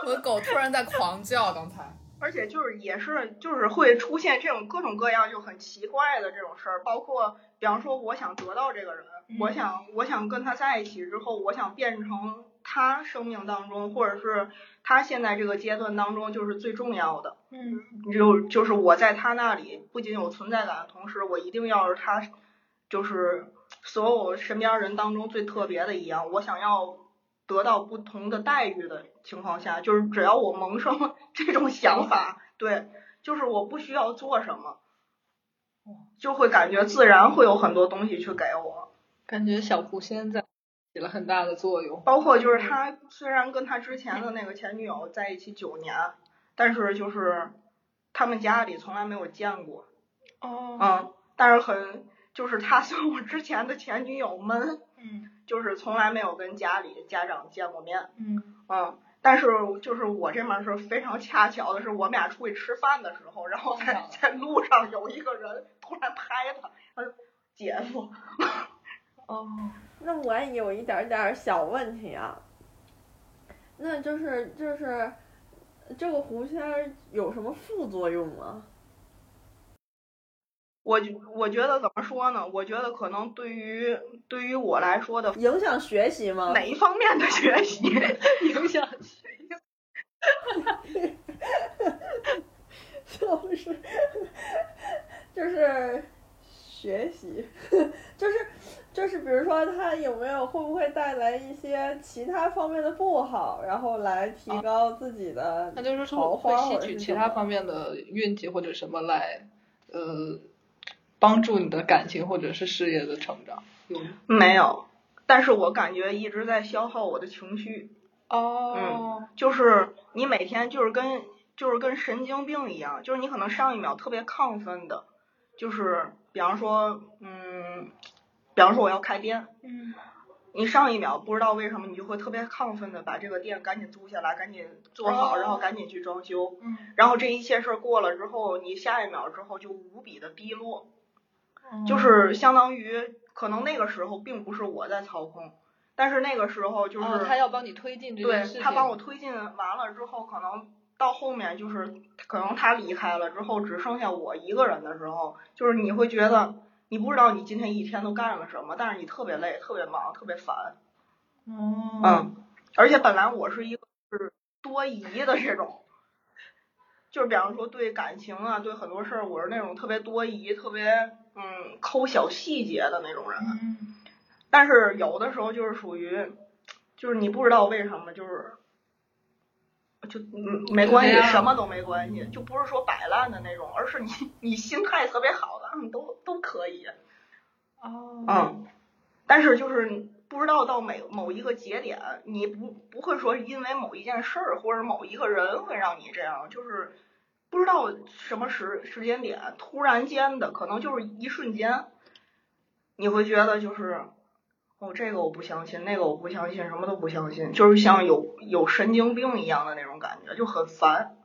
我的狗突然在狂叫，刚才。而且就是也是就是会出现这种各种各样就很奇怪的这种事儿，包括比方说我想得到这个人，我想我想跟他在一起之后，我想变成他生命当中或者是他现在这个阶段当中就是最重要的，嗯，就就是我在他那里不仅有存在感的同时，我一定要是他就是所有身边人当中最特别的一样，我想要。得到不同的待遇的情况下，就是只要我萌生 这种想法，对，就是我不需要做什么，就会感觉自然会有很多东西去给我。感觉小狐仙在起了很大的作用。包括就是他虽然跟他之前的那个前女友在一起九年，但是就是他们家里从来没有见过，哦，嗯，但是很就是他 跟我之前的前女友们，嗯就是从来没有跟家里家长见过面。嗯嗯，但是就是我这面是非常恰巧的是，我们俩出去吃饭的时候，然后在在路上有一个人突然拍他，他说姐夫，哦，那我也有一点点儿小问题啊，那就是就是这个狐仙有什么副作用吗？我觉我觉得怎么说呢？我觉得可能对于对于我来说的影响学习吗？哪一方面的学习，影响学习 就是就是学习，就是就是比如说他有没有会不会带来一些其他方面的不好，然后来提高自己的那就是桃说会吸取其他方面的运气或者什么来，呃，帮助你的感情或者是事业的成长，有吗？没有。但是我感觉一直在消耗我的情绪，哦，就是你每天就是跟就是跟神经病一样，就是你可能上一秒特别亢奋的，就是比方说，嗯，比方说我要开店，嗯你上一秒不知道为什么你就会特别亢奋的把这个店赶紧租下来，赶紧做好，哦然后赶紧去装修，嗯然后这一切事儿过了之后，你下一秒之后就无比的低落，嗯就是相当于可能那个时候并不是我在操控，但是那个时候就是、哦他要帮你推进这件事情，对他帮我推进完了之后，可能到后面就是可能他离开了之后，只剩下我一个人的时候，就是你会觉得你不知道你今天一天都干了什么，但是你特别累、特别忙、特别烦，哦，嗯，而且本来我是一个是多疑的这种。就是比方说对感情啊，对很多事儿，我是那种特别多疑、特别嗯抠小细节的那种人。嗯但是有的时候就是属于，就是你不知道为什么，就是就嗯没关系，什么都没关系，就不是说摆烂的那种，而是你你心态特别好的，嗯，都都可以，哦，嗯。但是就是不知道到每某一个节点，你不不会说因为某一件事儿或者某一个人会让你这样，就是不知道什么时时间点，突然间的，可能就是一瞬间，你会觉得就是，哦，这个我不相信，那个我不相信，什么都不相信，就是像有有神经病一样的那种感觉，就很烦。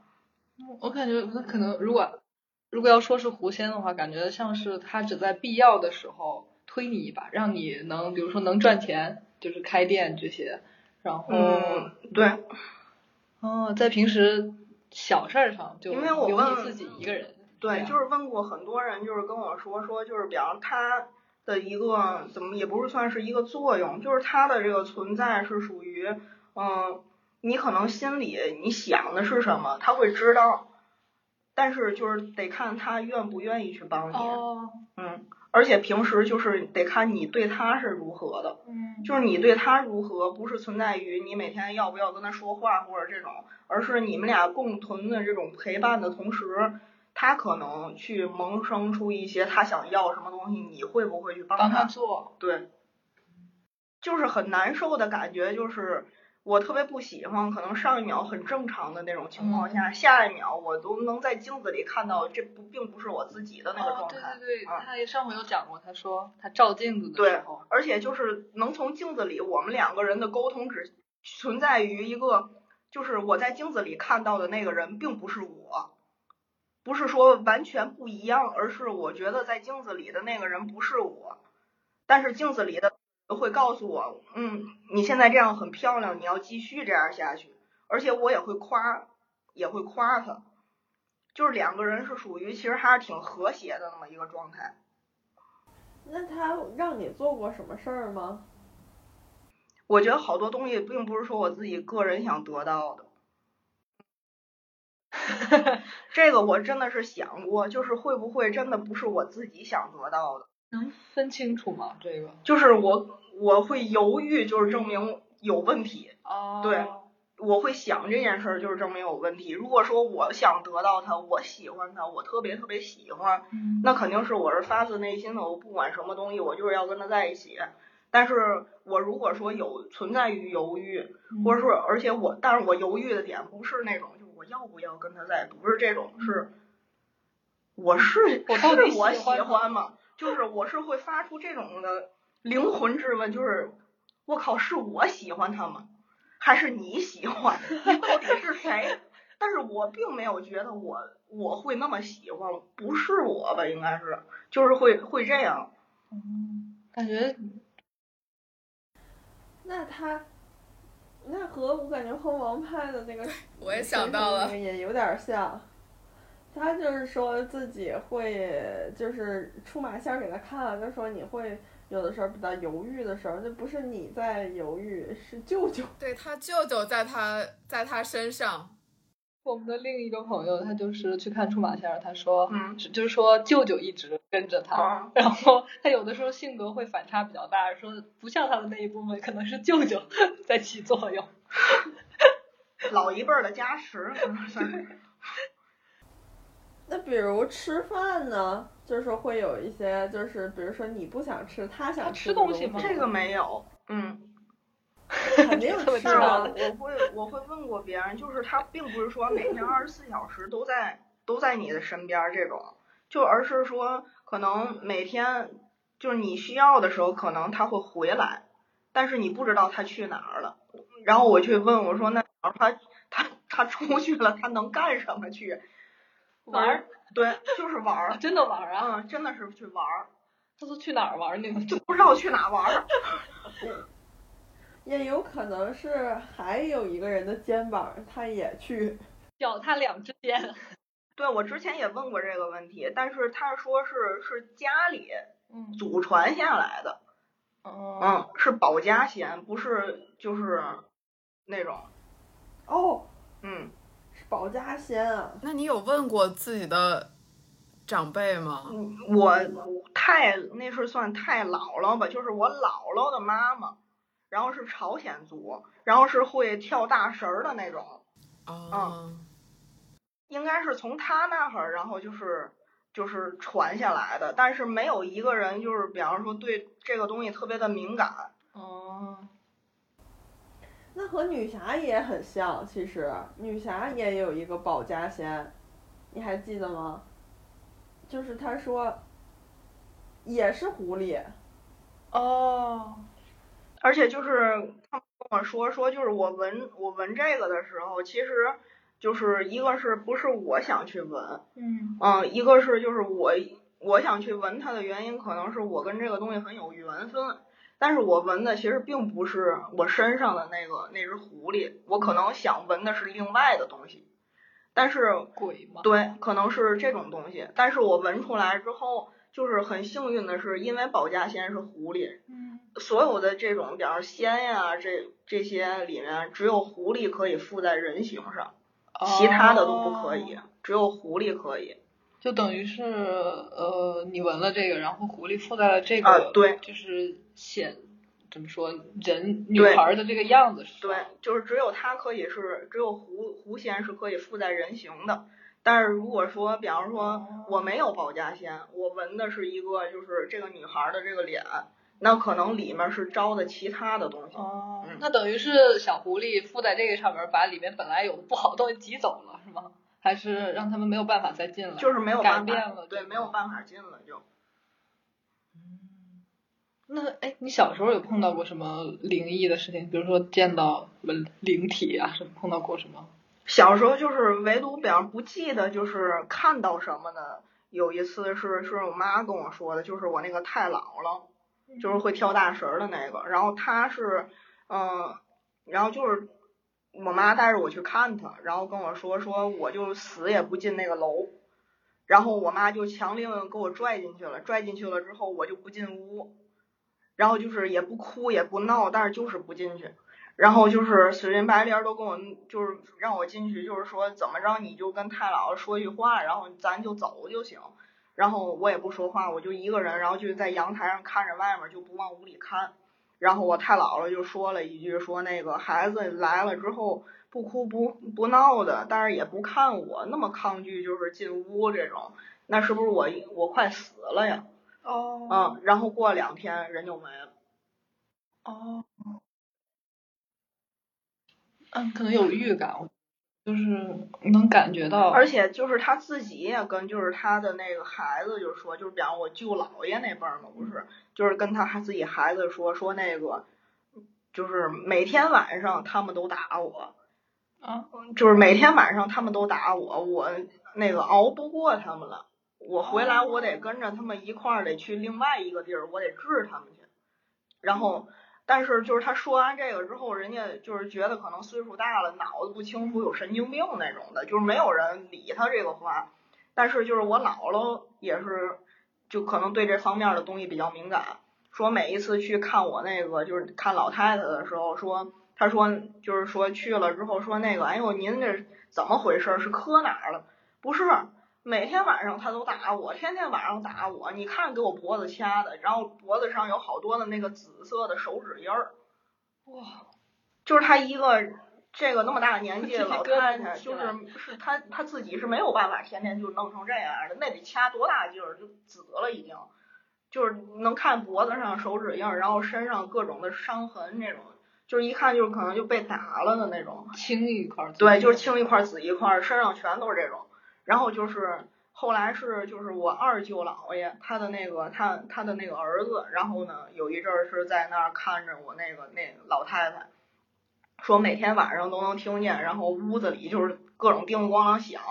我感觉他可能如果如果要说是狐仙的话，感觉像是他只在必要的时候推你一把，让你能比如说能赚钱，就是开店这些，然后嗯，对，哦，在平时小事儿上就因为我问自己一个人，对，就是问过很多人，就是跟我说说，就是比方他的一个怎么也不是算是一个作用，就是他的这个存在是属于，嗯，你可能心里你想的是什么，他会知道，但是就是得看他愿不愿意去帮你，哦，嗯，而且平时就是得看你对他是如何的，嗯。就是你对他如何，不是存在于你每天要不要跟他说话或者这种，而是你们俩共同的这种陪伴的同时，他可能去萌生出一些他想要什么东西，你会不会去帮帮他他？做，对，就是很难受的感觉，就是我特别不喜欢，可能上一秒很正常的那种情况下，下一秒我都能在镜子里看到这不并不是我自己的那个状态。对对，嗯他上回有讲过，他说他照镜子的对时候，而且就是能从镜子里，我们两个人的沟通只存在于一个，就是我在镜子里看到的那个人并不是我，不是说完全不一样，而是我觉得在镜子里的那个人不是我，但是镜子里的会告诉我，嗯，你现在这样很漂亮，你要继续这样下去，而且我也会夸，也会夸他，就是两个人是属于其实还是挺和谐的那么一个状态。那他让你做过什么事儿吗？我觉得好多东西并不是说我自己个人想得到的，这个我真的是想过，就是会不会真的不是我自己想得到的，能分清楚吗？这个就是我我会犹豫，就是证明有问题，哦对我会想这件事儿，就是证明有问题。如果说我想得到他，我喜欢他，我特别特别喜欢，嗯那肯定是我是发自内心的，我不管什么东西，我就是要跟他在一起。但是我如果说有存在于犹豫，或者说，而且我，但是我犹豫的点不是那种，就是我要不要跟他在，不是这种，是我是我是我喜欢吗？就是我是会发出这种的灵魂质问，就是我靠，是我喜欢他吗？还是你喜欢？你到底是谁？但是我并没有觉得我我会那么喜欢，不是我吧？应该是，就是会会这样。嗯，感觉那他，那和我感觉和王派的那个我也想到了那个也有点像。他就是说自己会，就是出马仙儿给他看了，就说你会有的时候比较犹豫的时候，就不是你在犹豫，是舅舅。对他舅舅在他在他身上，我们的另一个朋友，他就是去看出马仙儿，他说，嗯就是说舅舅一直跟着他，啊 然后他有的时候性格会反差比较大，说不像他的那一部分，可能是舅舅 在起作用。老一辈儿的加持，那比如吃饭呢，就是会有一些，就是比如说你不想吃，他想吃东西吗这个没有，嗯。肯定是啊我。会我会问过别人，就是他并不是说每天二十四小时都在都在你的身边儿这种，就而是说可能每天就是你需要的时候，可能他会回来，但是你不知道他去哪儿了。然后我去问我说那他他他出去了，他能干什么去？玩儿，对，就是玩儿，真的玩儿啊？嗯，真的是去玩儿，他说去哪儿玩儿那个？就不知道去哪玩儿。也有可能是还有一个人的肩膀，他也去。脚踏两只肩。对，我之前也问过这个问题，但是他说是是家里嗯祖传下来的，嗯嗯，是保家仙，不是就是那种，哦，嗯，是保家仙啊。那你有问过自己的长辈吗？我太那是算太姥姥吧，就是我姥姥的妈妈，然后是朝鲜族，然后是会跳大神儿的那种，嗯，应该是从他那儿，然后就是就是传下来的，但是没有一个人就是比方说对这个东西特别的敏感。哦，那和女侠也很像，其实女侠也有一个保家仙，你还记得吗？就是他说，也是狐狸，哦，而且就是他们跟我说说，就是我闻我闻这个的时候，其实就是一个是不是我想去闻，嗯。嗯，一个是就是我我想去闻它的原因，可能是我跟这个东西很有缘分，但是我闻的其实并不是我身上的那个那只狐狸，我可能想闻的是另外的东西，但是鬼嘛。对，可能是这种东西，但是我闻出来之后，就是很幸运的是，因为保家仙是狐狸，嗯所有的这种，比方仙呀，这这些里面，只有狐狸可以附在人形上，其他的都不可以，只有狐狸可以。就等于是呃，你闻了这个，然后狐狸附在了这个，啊对就是显怎么说人女孩的这个样子是。对，就是只有它可以是，只有狐狐仙是可以附在人形的。但是如果说，比方说我没有保家仙，我纹的是一个就是这个女孩的这个脸，那可能里面是招的其他的东西。哦嗯，那等于是小狐狸附在这个上面，把里面本来有的不好的东西挤走了，是吗？还是让他们没有办法再进来？就是没有改办法，对，变了对没有办法进了就。那哎，你小时候有碰到过什么灵异的事情？比如说见到灵体啊，什么碰到过什么？小时候就是唯独比方不记得就是看到什么呢？有一次是是我妈跟我说的，就是我那个太姥姥，就是会跳大神的那个，然后她是，嗯、然后就是我妈带着我去看她，然后跟我说说我就死也不进那个楼，然后我妈就强令给我拽进去了，拽进去了之后我就不进屋，然后就是也不哭也不闹，但是就是不进去。然后就是死乞白赖都跟我就是让我进去，就是说怎么着你就跟太姥姥说句话，然后咱就走就行。然后我也不说话，我就一个人，然后就在阳台上看着外面，就不往屋里看。然后我太姥姥就说了一句，说那个孩子来了之后不哭不不闹的，但是也不看我，那么抗拒就是进屋这种，那是不是我我快死了呀？哦嗯，然后过两天人就没了。哦，嗯，可能有预感，就是能感觉到。而且就是他自己也跟就是他的那个孩子就说，就是比方我舅姥爷那辈儿嘛，不是，就是跟他自己孩子说说那个，就是每天晚上他们都打我，啊，就是每天晚上他们都打我，我那个熬不过他们了，我回来我得跟着他们一块儿得去另外一个地儿，我得治他们去，然后。但是就是他说完这个之后，人家就是觉得可能岁数大了，脑子不清楚，有神经病那种的，就是没有人理他这个话。但是就是我姥姥也是，就可能对这方面的东西比较敏感。说每一次去看我那个就是看老太太的时候，说他说就是说去了之后说那个，哎呦您这怎么回事？是磕哪儿了？不是。每天晚上他都打我，天天晚上打我。你看给我脖子掐的，然后脖子上有好多的那个紫色的手指印儿。哇，就是他一个这个那么大年纪的老太太，就是是他他自己是没有办法天天就弄成这样的，那得掐多大劲儿，就紫了已经。就是能看脖子上手指印儿，然后身上各种的伤痕那种，就是一看就是可能就被打了的那种。青一块儿。对，就是青一块儿紫一块儿，身上全都是这种。然后就是后来是就是我二舅姥爷他的那个他他的那个儿子，然后呢有一阵儿是在那儿看着我那个那老太太，说每天晚上都能听见，然后屋子里就是各种叮咣啷响，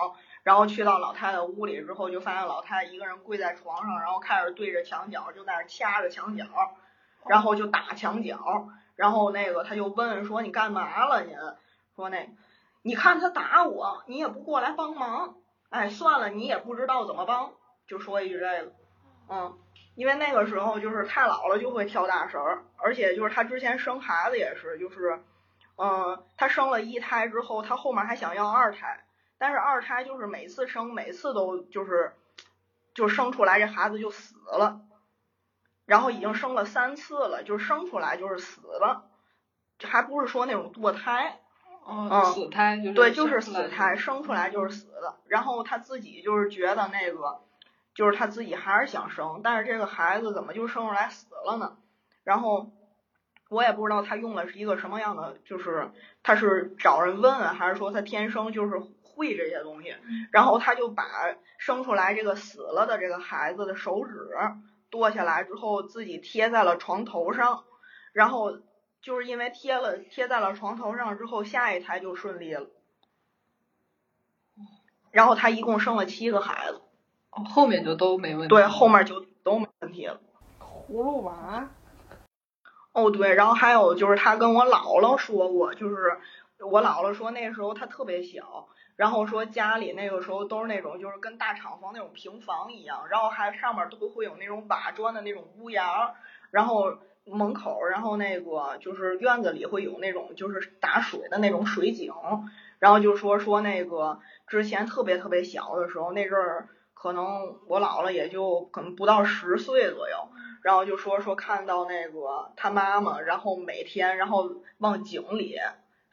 然后去到老太太屋里之后，就发现老太太一个人跪在床上，然后开始对着墙角就在那儿掐着墙角，然后就打墙角，然后那个他就问说你干嘛了你？说那你看他打我，你也不过来帮忙。哎，算了，你也不知道怎么帮，就说一句这个，嗯，因为那个时候就是太老了就会跳大神儿，而且就是她之前生孩子也是，就是，嗯，她生了一胎之后，她后面还想要二胎，但是二胎就是每次生每次都就是，就生出来这孩子就死了，然后已经生了三次了，就是生出来就是死了，还不是说那种堕胎。哦，嗯死胎就是对，就是死胎，生出来就是死的。然后他自己就是觉得那个，就是他自己还是想生，但是这个孩子怎么就生出来死了呢？然后我也不知道他用的是一个什么样的，就是他是找人问啊，还是说他天生就是会这些东西。然后他就把生出来这个死了的这个孩子的手指剁下来之后，自己贴在了床头上，然后。就是因为贴了贴在了床头上之后，下一胎就顺利了。然后他一共生了七个孩子，哦后面就都没问题。对，后面就都没问题了。葫芦娃，哦，对，然后还有就是他跟我姥姥说过，就是我姥姥说那时候他特别小，然后说家里那个时候都是那种就是跟大厂房那种平房一样，然后还上面都会有那种瓦砖的那种屋檐儿，然后。门口，然后那个就是院子里会有那种就是打水的那种水井，然后就说说那个之前特别特别小的时候，那阵儿可能我姥姥也就可能不到十岁左右，然后就说说看到那个他妈妈，然后每天然后往井里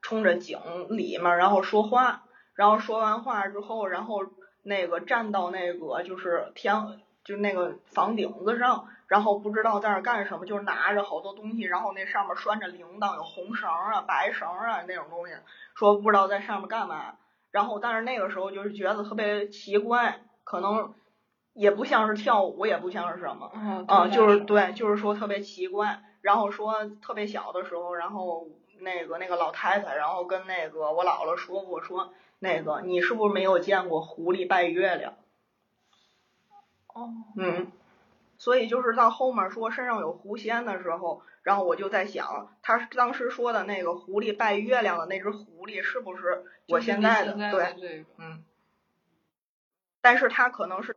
冲着井里面然后说话，然后说完话之后，然后那个站到那个就是天就那个房顶子上，然后不知道在那干什么，就是拿着好多东西，然后那上面拴着铃铛，有红绳啊、白绳啊那种东西，说不知道在上面干嘛。然后但是那个时候就是觉得特别奇怪，可能也不像是跳舞，也不像是什么，嗯啊，就是对，就是说特别奇怪。然后说特别小的时候，然后那个那个老太太，然后跟那个我姥姥说过，说那个你是不是没有见过狐狸拜月亮？哦，嗯，所以就是到后面说身上有狐仙的时候，然后我就在想，他当时说的那个狐狸拜月亮的那只狐狸，是不是我就是你在的？对，这个，嗯。但是他可能是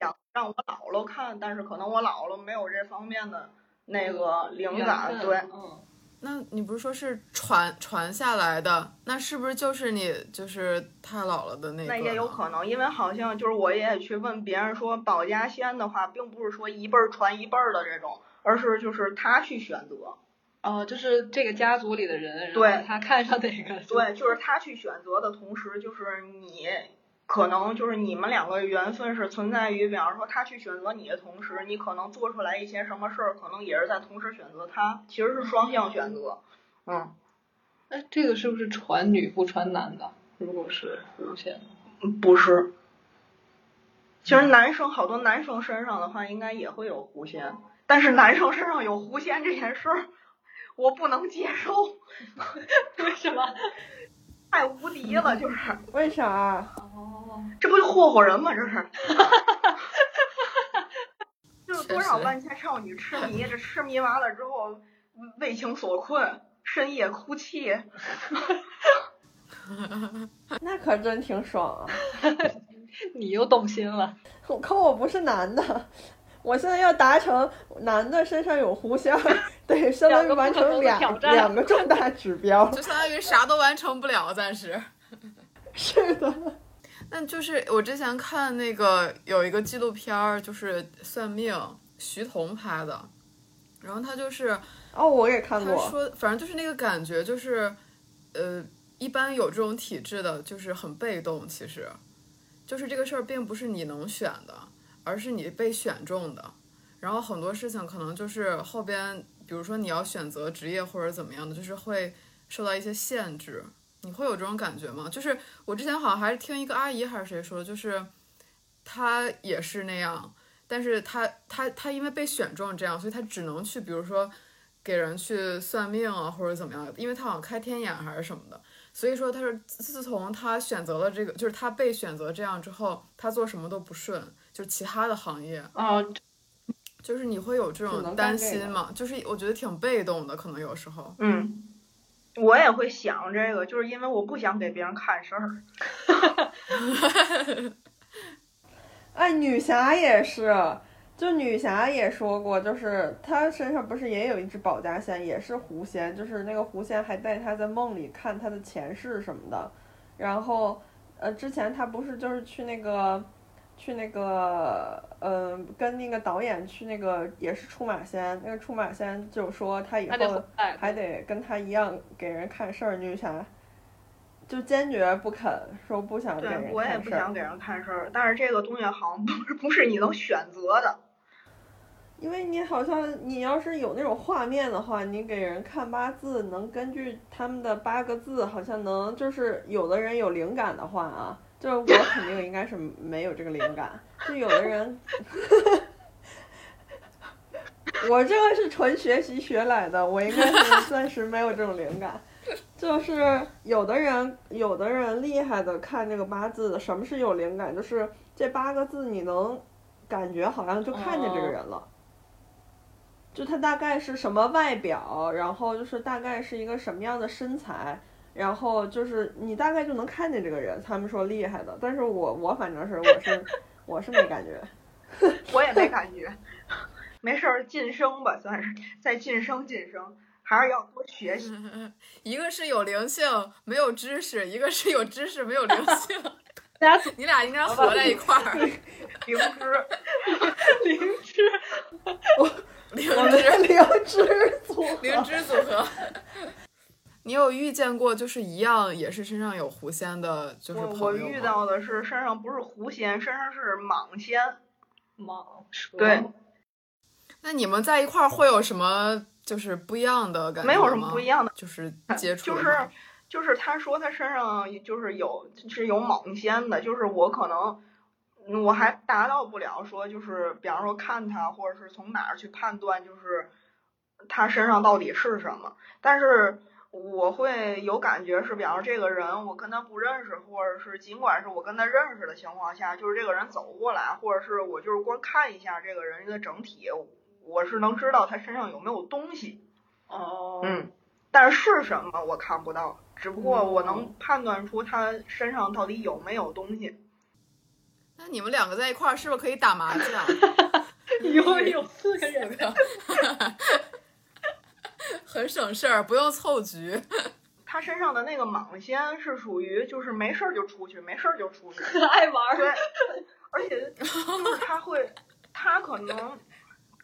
想让我姥姥看，但是可能我姥姥没有这方面的那个灵缘感，分对。嗯，那你不是说是传传下来的？那是不是就是你就是太老了的那个？那也有可能，因为好像就是我也去问别人说，保家仙的话，并不是说一辈儿传一辈儿的这种，而是就是他去选择，哦，就是这个家族里的人，然后对他看上哪个，对，就是他去选择的同时，就是你可能就是你们两个缘分是存在于，比方说他去选择你的同时，你可能做出来一些什么事儿，可能也是在同时选择他，其实是双向选择，嗯，哎，这个是不是传女不传男的？如果是狐仙，不是。其实男生好多男生身上的话，应该也会有狐仙，但是男生身上有狐仙这件事儿，我不能接受，为什么？太无敌了，就是为啥？哦，这不就霍霍人吗？这是，就是多少万千少女痴迷，这痴迷完了之后为情所困，深夜哭泣。那可真挺爽啊！你又动心了。可我不是男的，我现在要达成男的身上有狐仙儿，得相当于完成两两个重大指标。就相当于啥都完成不了，暂时。是的，那就是我之前看那个有一个纪录片儿，就是算命，徐彤拍的，然后他就是哦，我也看过。他说，反正就是那个感觉，就是呃，一般有这种体质的，就是很被动，其实就是这个事儿并不是你能选的，而是你被选中的。然后很多事情可能就是后边，比如说你要选择职业或者怎么样的，就是会受到一些限制。你会有这种感觉吗？就是我之前好像还是听一个阿姨还是谁说，就是她也是那样，但是她她她因为被选中这样，所以她只能去，比如说给人去算命啊，或者怎么样，因为她好像开天眼还是什么的。所以说，她是自从她选择了这个，就是她被选择这样之后，她做什么都不顺，就是其他的行业，哦，就是你会有这种担心吗？就是我觉得挺被动的，可能有时候。嗯，我也会想这个，就是因为我不想给别人看事儿。哎，女侠也是，就女侠也说过，就是她身上不是也有一只保家仙，也是狐仙，就是那个狐仙还带她在梦里看她的前世什么的。然后，呃，之前她不是就是去那个，去那个，嗯、跟那个导演去那个也是出马仙，那个出马仙就说他以后。还得跟他一样给人看事儿，女侠就坚决不肯说不想给人对，我也看事儿。不想给人看事儿，但是这个东西好像不是不是你能选择的。因为你好像你要是有那种画面的话，你给人看八字，能根据他们的八个字，好像能就是有的人有灵感的话啊，就是我肯定应该是没有这个灵感，就有的人，我这个是纯学习学来的，我应该是 暂时没有这种灵感。就是有的人，有的人厉害的看这个八字的，什么是有灵感？就是这八个字你能感觉好像就看见这个人了。就他大概是什么外表，然后就是大概是一个什么样的身材，然后就是你大概就能看见这个人。他们说厉害的，但是我我反正是我是我是没感觉。我也没感觉，没事儿，晋升吧，算是再晋升晋升，还是要多学习。一个是有灵性没有知识，一个是有知识没有灵性。大家你俩应该合在一块儿，灵芝，灵芝，灵我们芝灵芝组合灵芝组合。你有遇见过就是一样也是身上有狐仙的，就是我朋友吗我遇到的是身上不是狐仙，身上是蟒仙。蟒蛇，对，那你们在一块儿会有什么就是不一样的感觉吗？没有什么不一样的，就是接触就是就是他说他身上就是有是有蟒仙的，就是我可能嗯我还达到不了说就是比方说看他或者是从哪儿去判断就是他身上到底是什么，但是我会有感觉是，比方说这个人我跟他不认识，或者是尽管是我跟他认识的情况下，就是这个人走过来，或者是我就是光看一下这个人的整体，我是能知道他身上有没有东西。哦，嗯，但是是什么我看不到，只不过我哦能判断出他身上到底有没有东西。那你们两个在一块儿是不是可以打麻将？以后有四个人，很省事儿，不用凑局。他身上的那个蟒仙是属于就是没事儿就出去，没事儿就出去。爱玩儿，对，而且就是他会，他可能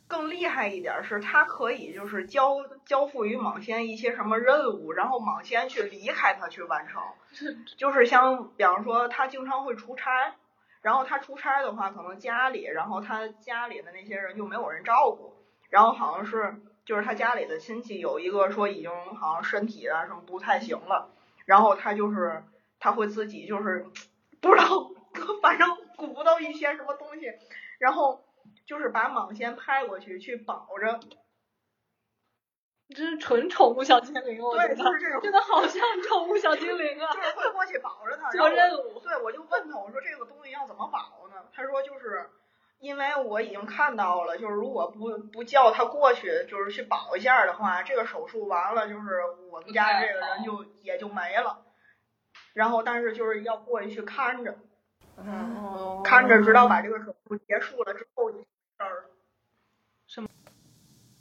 更厉害一点儿是，他可以就是交交付于蟒仙一些什么任务，然后蟒仙去离开他去完成。就是像比方说他经常会出差，然后他出差的话，可能家里，然后他家里的那些人就没有人照顾，然后好像是就是他家里的亲戚有一个说已经好像身体啊什么不太行了，然后他就是他会自己就是不知道，反正鼓捣一些什么东西，然后就是把蟒仙拍过去去保着，这是纯宠物小精灵，我觉对，得就是这种，真的好像宠物小精灵啊就，是会过去保着他，做 然后任务，对，我就问他，我说这个东西要怎么保呢？他说就是因为我已经看到了，就是如果不不叫他过去，就是去保一下的话，这个手术完了，就是我们家这个人就也就没了。然后，但是就是要过去去看着，哦看着直到把这个手术结束了之后就没事儿了。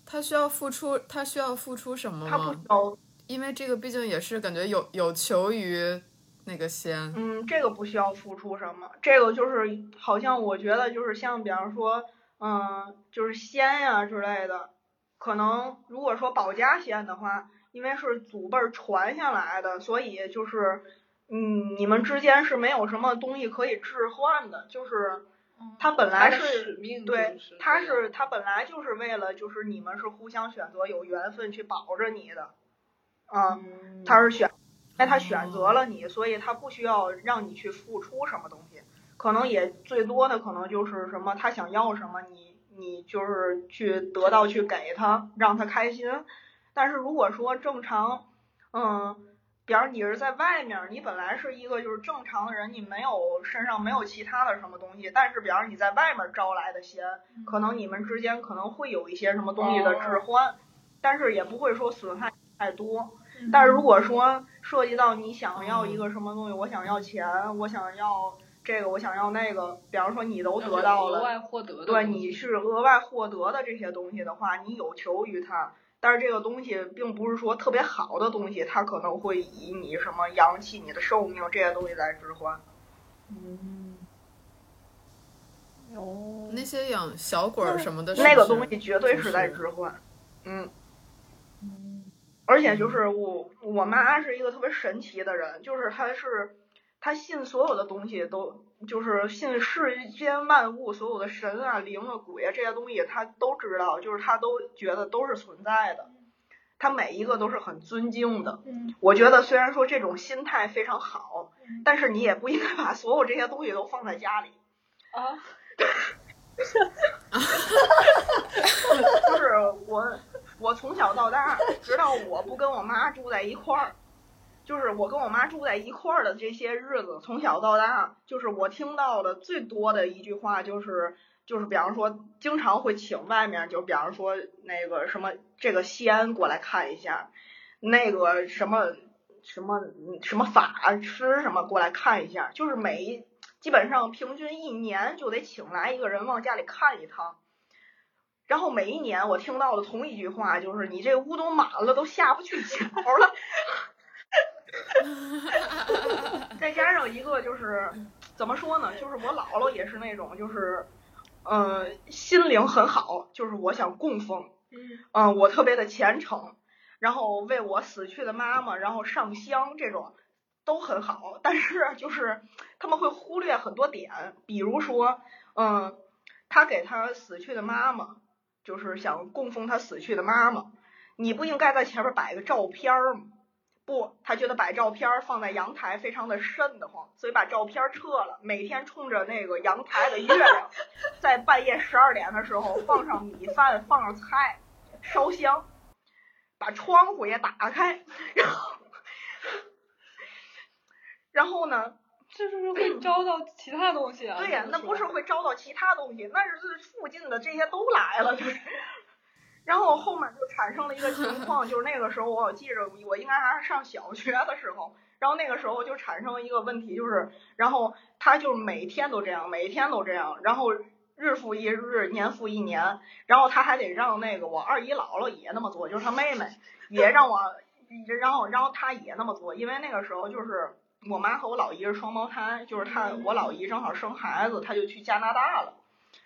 他需要付出，他需要付出什么他不吗需？要，因为这个毕竟也是感觉有有求于那个仙。嗯，这个不需要付出什么，这个就是好像我觉得就是像比方说，嗯，就是仙呀、之类的，可能如果说保家仙的话，因为是祖辈儿传下来的，所以就是，嗯，你们之间是没有什么东西可以置换的，就是他本来是使命对就是，他是他本来就是为了就是你们是互相选择有缘分去保着你的，嗯，嗯他是选，哎，他选择了你，所以他不需要让你去付出什么东西，可能也最多的可能就是什么他想要什么，你你就是去得到去给他，让他开心。但是如果说正常，嗯，比方你是在外面，你本来是一个就是正常的人，你没有身上没有其他的什么东西，但是比方你在外面招来的仙，可能你们之间可能会有一些什么东西的置换，但是也不会说损害太多。但是如果说涉及到你想要一个什么东西，我想要钱，我想要这个，我想要那个，比方说你都得到了，额外获得的对，你是额外获得的这些东西的话，你有求于他，但是这个东西并不是说特别好的东西，它可能会以你什么阳气、你的寿命这些东西来置换。嗯，哦，那些养小鬼儿什么的，那个东西绝对是在置换，嗯。而且就是我我妈是一个特别神奇的人，就是她是她信所有的东西都就是信世间万物所有的神啊灵啊鬼啊这些东西她都知道，就是她都觉得都是存在的，她每一个都是很尊敬的。嗯我觉得虽然说这种心态非常好，但是你也不应该把所有这些东西都放在家里。啊，就是我，我从小到大，直到我不跟我妈住在一块儿，就是我跟我妈住在一块儿的这些日子，从小到大，就是我听到的最多的一句话就是，就是比方说，经常会请外面，就比方说那个什么这个西安过来看一下，那个什么什么什么法师什么过来看一下，就是每一基本上平均一年就得请来一个人往家里看一趟。然后每一年我听到的同一句话就是：“你这屋都满了，都下不去脚了。”再加上一个就是，怎么说呢？就是我姥姥也是那种，就是，呃，心灵很好，就是我想供奉，嗯、我特别的虔诚，然后为我死去的妈妈，然后上香这种都很好，但是就是他们会忽略很多点，比如说，嗯、他给他死去的妈妈，就是想供奉他死去的妈妈，你不应该在前面摆个照片吗？不，他觉得摆照片放在阳台非常的瘆得慌，所以把照片撤了。每天冲着那个阳台的月亮，在半夜十二点的时候放上米饭，放上菜，烧香，把窗户也打开，然后，然后呢，这是不是会招到其他东西啊？对呀、那不是会招到其他东西，那是附近的这些都来了，就是。然后后面就产生了一个情况，就是那个时候我记着，我应该还是上小学的时候，然后那个时候就产生了一个问题，就是，然后他就每天都这样，每天都这样，然后日复一日，年复一年，然后他还得让那个我二姨姥姥也那么做，就是他妹妹也让我，然后然后他也那么做，因为那个时候就是我妈和我老姨是双胞胎，就是她我老姨正好生孩子，她就去加拿大了，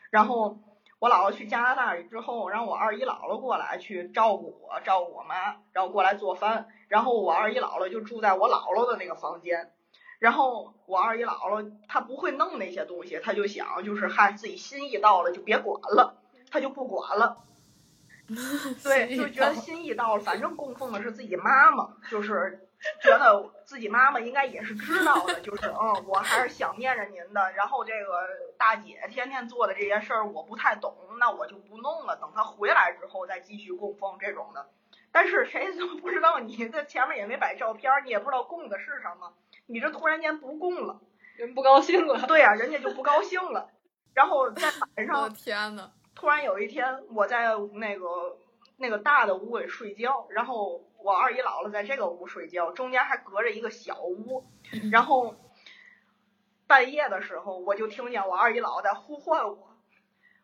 然后我姥姥去加拿大之后，让我二姨姥姥过来去照顾我，照顾我妈，然后过来做饭，然后我二姨姥姥就住在我姥姥的那个房间。然后我二姨姥姥她不会弄那些东西，她就想就是嗨自己心意到了就别管了，她就不管了。对，就觉得心意到了，反正供奉的是自己妈妈，就是觉得自己妈妈应该也是知道的，就是嗯，我还是想念着您的。然后这个大姐天天做的这些事儿我不太懂，那我就不弄了，等她回来之后再继续供奉这种的。但是谁都不知道你在前面也没摆照片儿，你也不知道供的是什么，你这突然间不供了，人不高兴了。对呀、人家就不高兴了。然后在晚我上的天呐，突然有一天，我在那个那个大的屋里睡觉，然后我二姨姥姥在这个屋睡觉，中间还隔着一个小屋，然后半夜的时候，我就听见我二姨姥姥在呼唤我。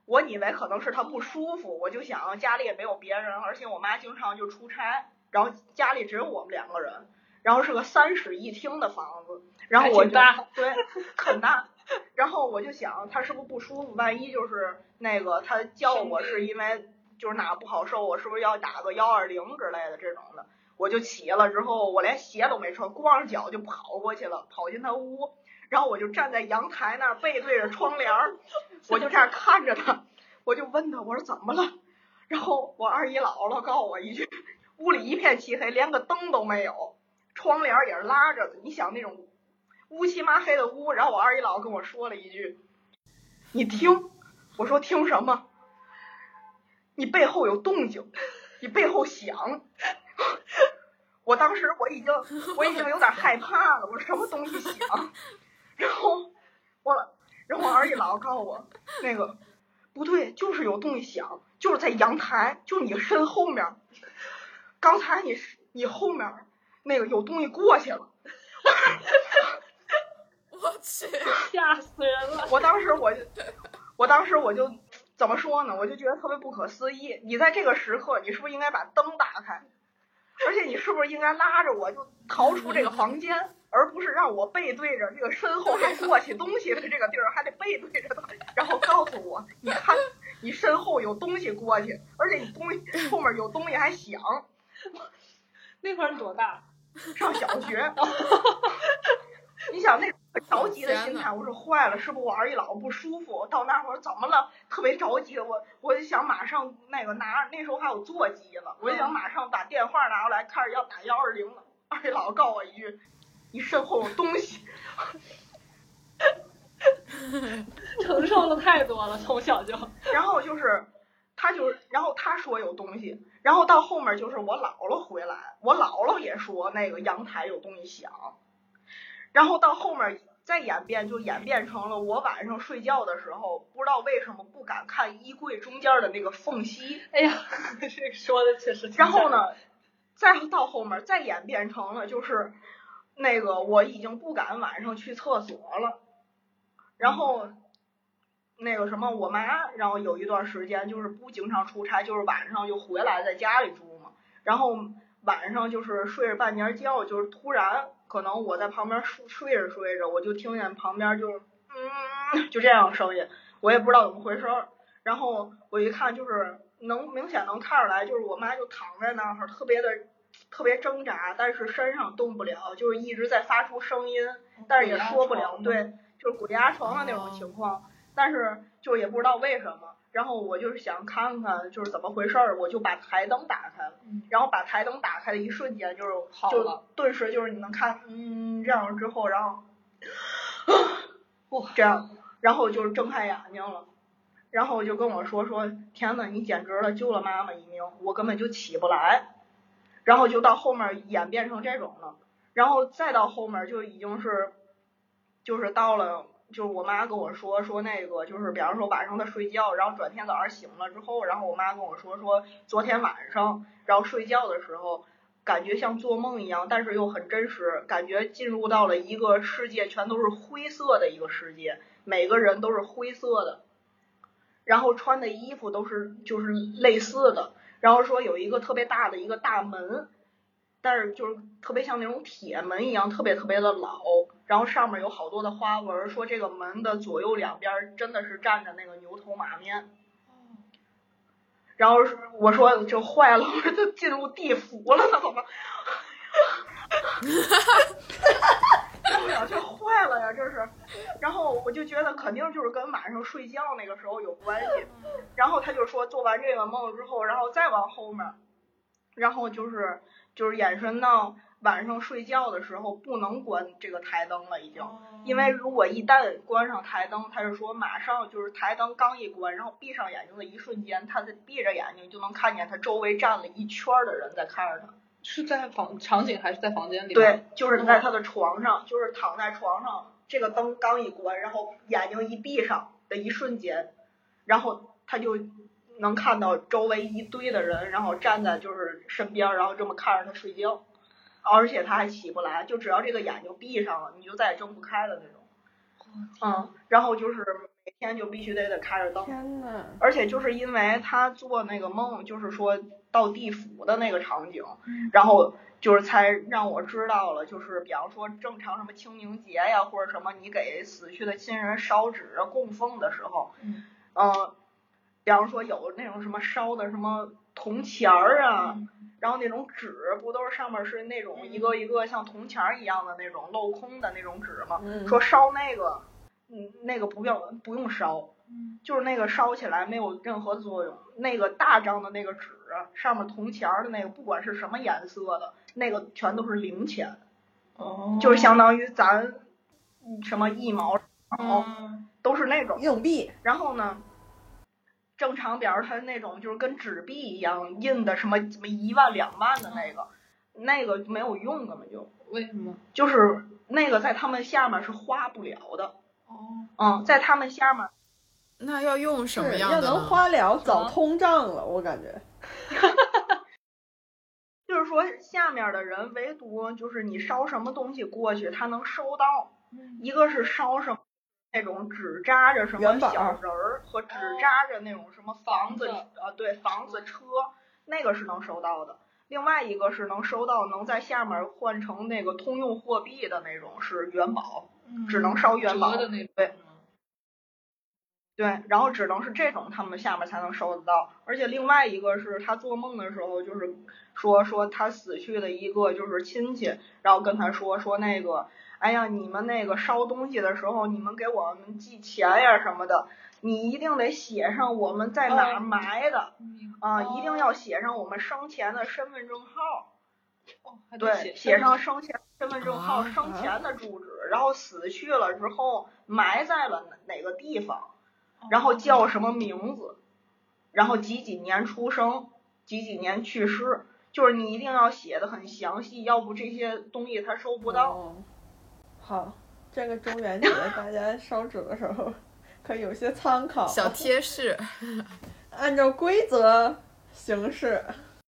我以为可能是她不舒服，我就想家里也没有别人，而且我妈经常就出差，然后家里只有我们两个人，然后是个三室一厅的房子，然后我就对很大，然后我就想她是不是不舒服，万一就是那个她叫我是因为就是哪不好受，我是不是要打个幺二零之类的这种的，我就起了之后，我连鞋都没穿，光着脚就跑过去了，跑进他屋，然后我就站在阳台那儿背对着窗帘儿，我就这样看着他，我就问他我说怎么了，然后我二姨姥姥告诉我一句，屋里一片漆黑，连个灯都没有，窗帘也是拉着的，你想那种乌漆麻黑的屋，然后我二姨姥跟我说了一句，你听，我说听什么？你背后有动静，你背后响。我当时我已经我已经有点害怕了，我说什么东西响？然后我然后我二姨姥告诉我那个不对，就是有东西响，就是在阳台，就你身后面。刚才你你后面那个有东西过去了。我去，吓死人了！我当时我就，我当时我就怎么说呢？我就觉得特别不可思议。你在这个时刻，你是不是应该把灯打开？而且你是不是应该拉着我就逃出这个房间，而不是让我背对着这个身后有 过去东西的这个地儿，还得背对着它，然后告诉我，你看你身后有东西过去，而且你东西 后面有东西还响。那会儿你多大？上小学，你想那着急的心态，我说坏了，是不是我二姨姥不舒服？到那会儿怎么了？特别着急，我我就想马上那个拿，那时候还有座机了，我就想马上把电话拿过来，开始要打幺二零了。二姨姥告我一句：“你身后有东西。承受了太多了，从小就。”然后就是他就是，然后他说有东西，然后到后面就是我姥姥回来，我姥姥也说那个阳台有东西响，然后到后面再演变就演变成了我晚上睡觉的时候，不知道为什么不敢看衣柜中间的那个缝隙，哎呀，这个说的确实挺然后呢，再到后面再演变成了就是那个我已经不敢晚上去厕所了，然后那个什么我妈，然后有一段时间就是不经常出差，就是晚上就回来在家里住嘛，然后晚上就是睡着半截觉，就是突然可能我在旁边睡睡着睡着，我就听见旁边就嗯就这样声音，我也不知道怎么回事儿。然后我一看，就是能明显能看出来，就是我妈就躺在那儿，特别的特别挣扎，但是身上动不了，就是一直在发出声音，但是也说不了，对，就是鬼压床的那种情况，但是就也不知道为什么。然后我就是想看看就是怎么回事儿，我就把台灯打开了，然后把台灯打开的一瞬间，就是好就顿时就是你能看，嗯，这样之后，然后，哇，这样，然后就是睁开眼睛了，然后就跟我说说，天呐，你简直了，救了妈妈一命，我根本就起不来，然后就到后面演变成这种了，然后再到后面就已经是，就是到了。就是我妈跟我说说那个，就是比方说晚上她睡觉，然后转天早上醒了之后，然后我妈跟我说说昨天晚上，然后睡觉的时候感觉像做梦一样，但是又很真实，感觉进入到了一个世界，全都是灰色的一个世界，每个人都是灰色的，然后穿的衣服都是就是类似的，然后说有一个特别大的一个大门。但是就是特别像那种铁门一样，特别特别的老，然后上面有好多的花纹。说这个门的左右两边真的是站着那个牛头马面。然后我说就坏了，我说就进入地府了，怎么？哈哈哈这坏了呀，这是。然后我就觉得肯定就是跟晚上睡觉那个时候有关系。然后他就说做完这个梦之后，然后再往后面，然后就是。就是延伸到晚上睡觉的时候不能关这个台灯了，已经，因为如果一旦关上台灯，他是说马上就是台灯刚一关，然后闭上眼睛的一瞬间，他在闭着眼睛就能看见他周围站了一圈的人在看着他。是在房场景还是在房间里？对，就是在他的床上，就是躺在床上，这个灯刚一关，然后眼睛一闭上的一瞬间，然后他就。能看到周围一堆的人，然后站在就是身边，然后这么看着他睡觉，而且他还起不来，就只要这个眼睛闭上了，你就再也睁不开的那种。嗯，然后就是每天就必须得得开着灯。而且就是因为他做那个梦，就是说到地府的那个场景，然后就是才让我知道了，就是比方说正常什么清明节呀，或者什么你给死去的亲人烧纸供奉的时候，嗯。比方说有那种什么烧的什么铜钱儿啊，然后那种纸不都是上面是那种一个一个像铜钱儿一样的那种镂空的那种纸吗？说烧那个，嗯，那个不用不用烧，就是那个烧起来没有任何作用。那个大张的那个纸上面铜钱儿的那个，不管是什么颜色的，那个全都是零钱，哦，就是相当于咱什么一毛，都是那种硬币。然后呢？正常表它那种就是跟纸币一样印的什么什么一万两万的那个，那个没有用根本就。为什么？就是那个在他们下面是花不了的。哦。嗯，在他们下面。那要用什么样的？要能花了，早通胀了，我感觉。哈哈哈。就是说，下面的人唯独就是你烧什么东西过去，他能收到。一个是烧什么。那种纸扎着什么小人儿和纸扎着那种什么房子啊，对，房子车那个是能收到的。另外一个是能收到能在下面换成那个通用货币的那种是元宝，只能烧元宝。对，对，然后只能是这种他们下面才能收得到。而且另外一个是他做梦的时候就是说说他死去的一个就是亲戚，然后跟他说说那个。哎呀，你们那个烧东西的时候，你们给我们寄钱呀什么的，你一定得写上我们在哪儿埋的，啊，一定要写上我们生前的身份证号，对，写上生前身份证号、生前的住址，然后死去了之后埋在了哪个地方，然后叫什么名字，然后几几年出生，几几年去世，就是你一定要写的很详细，要不这些东西他收不到。好，这个中元节大家烧纸的时候可以有些参考。小贴士，按照规则行事。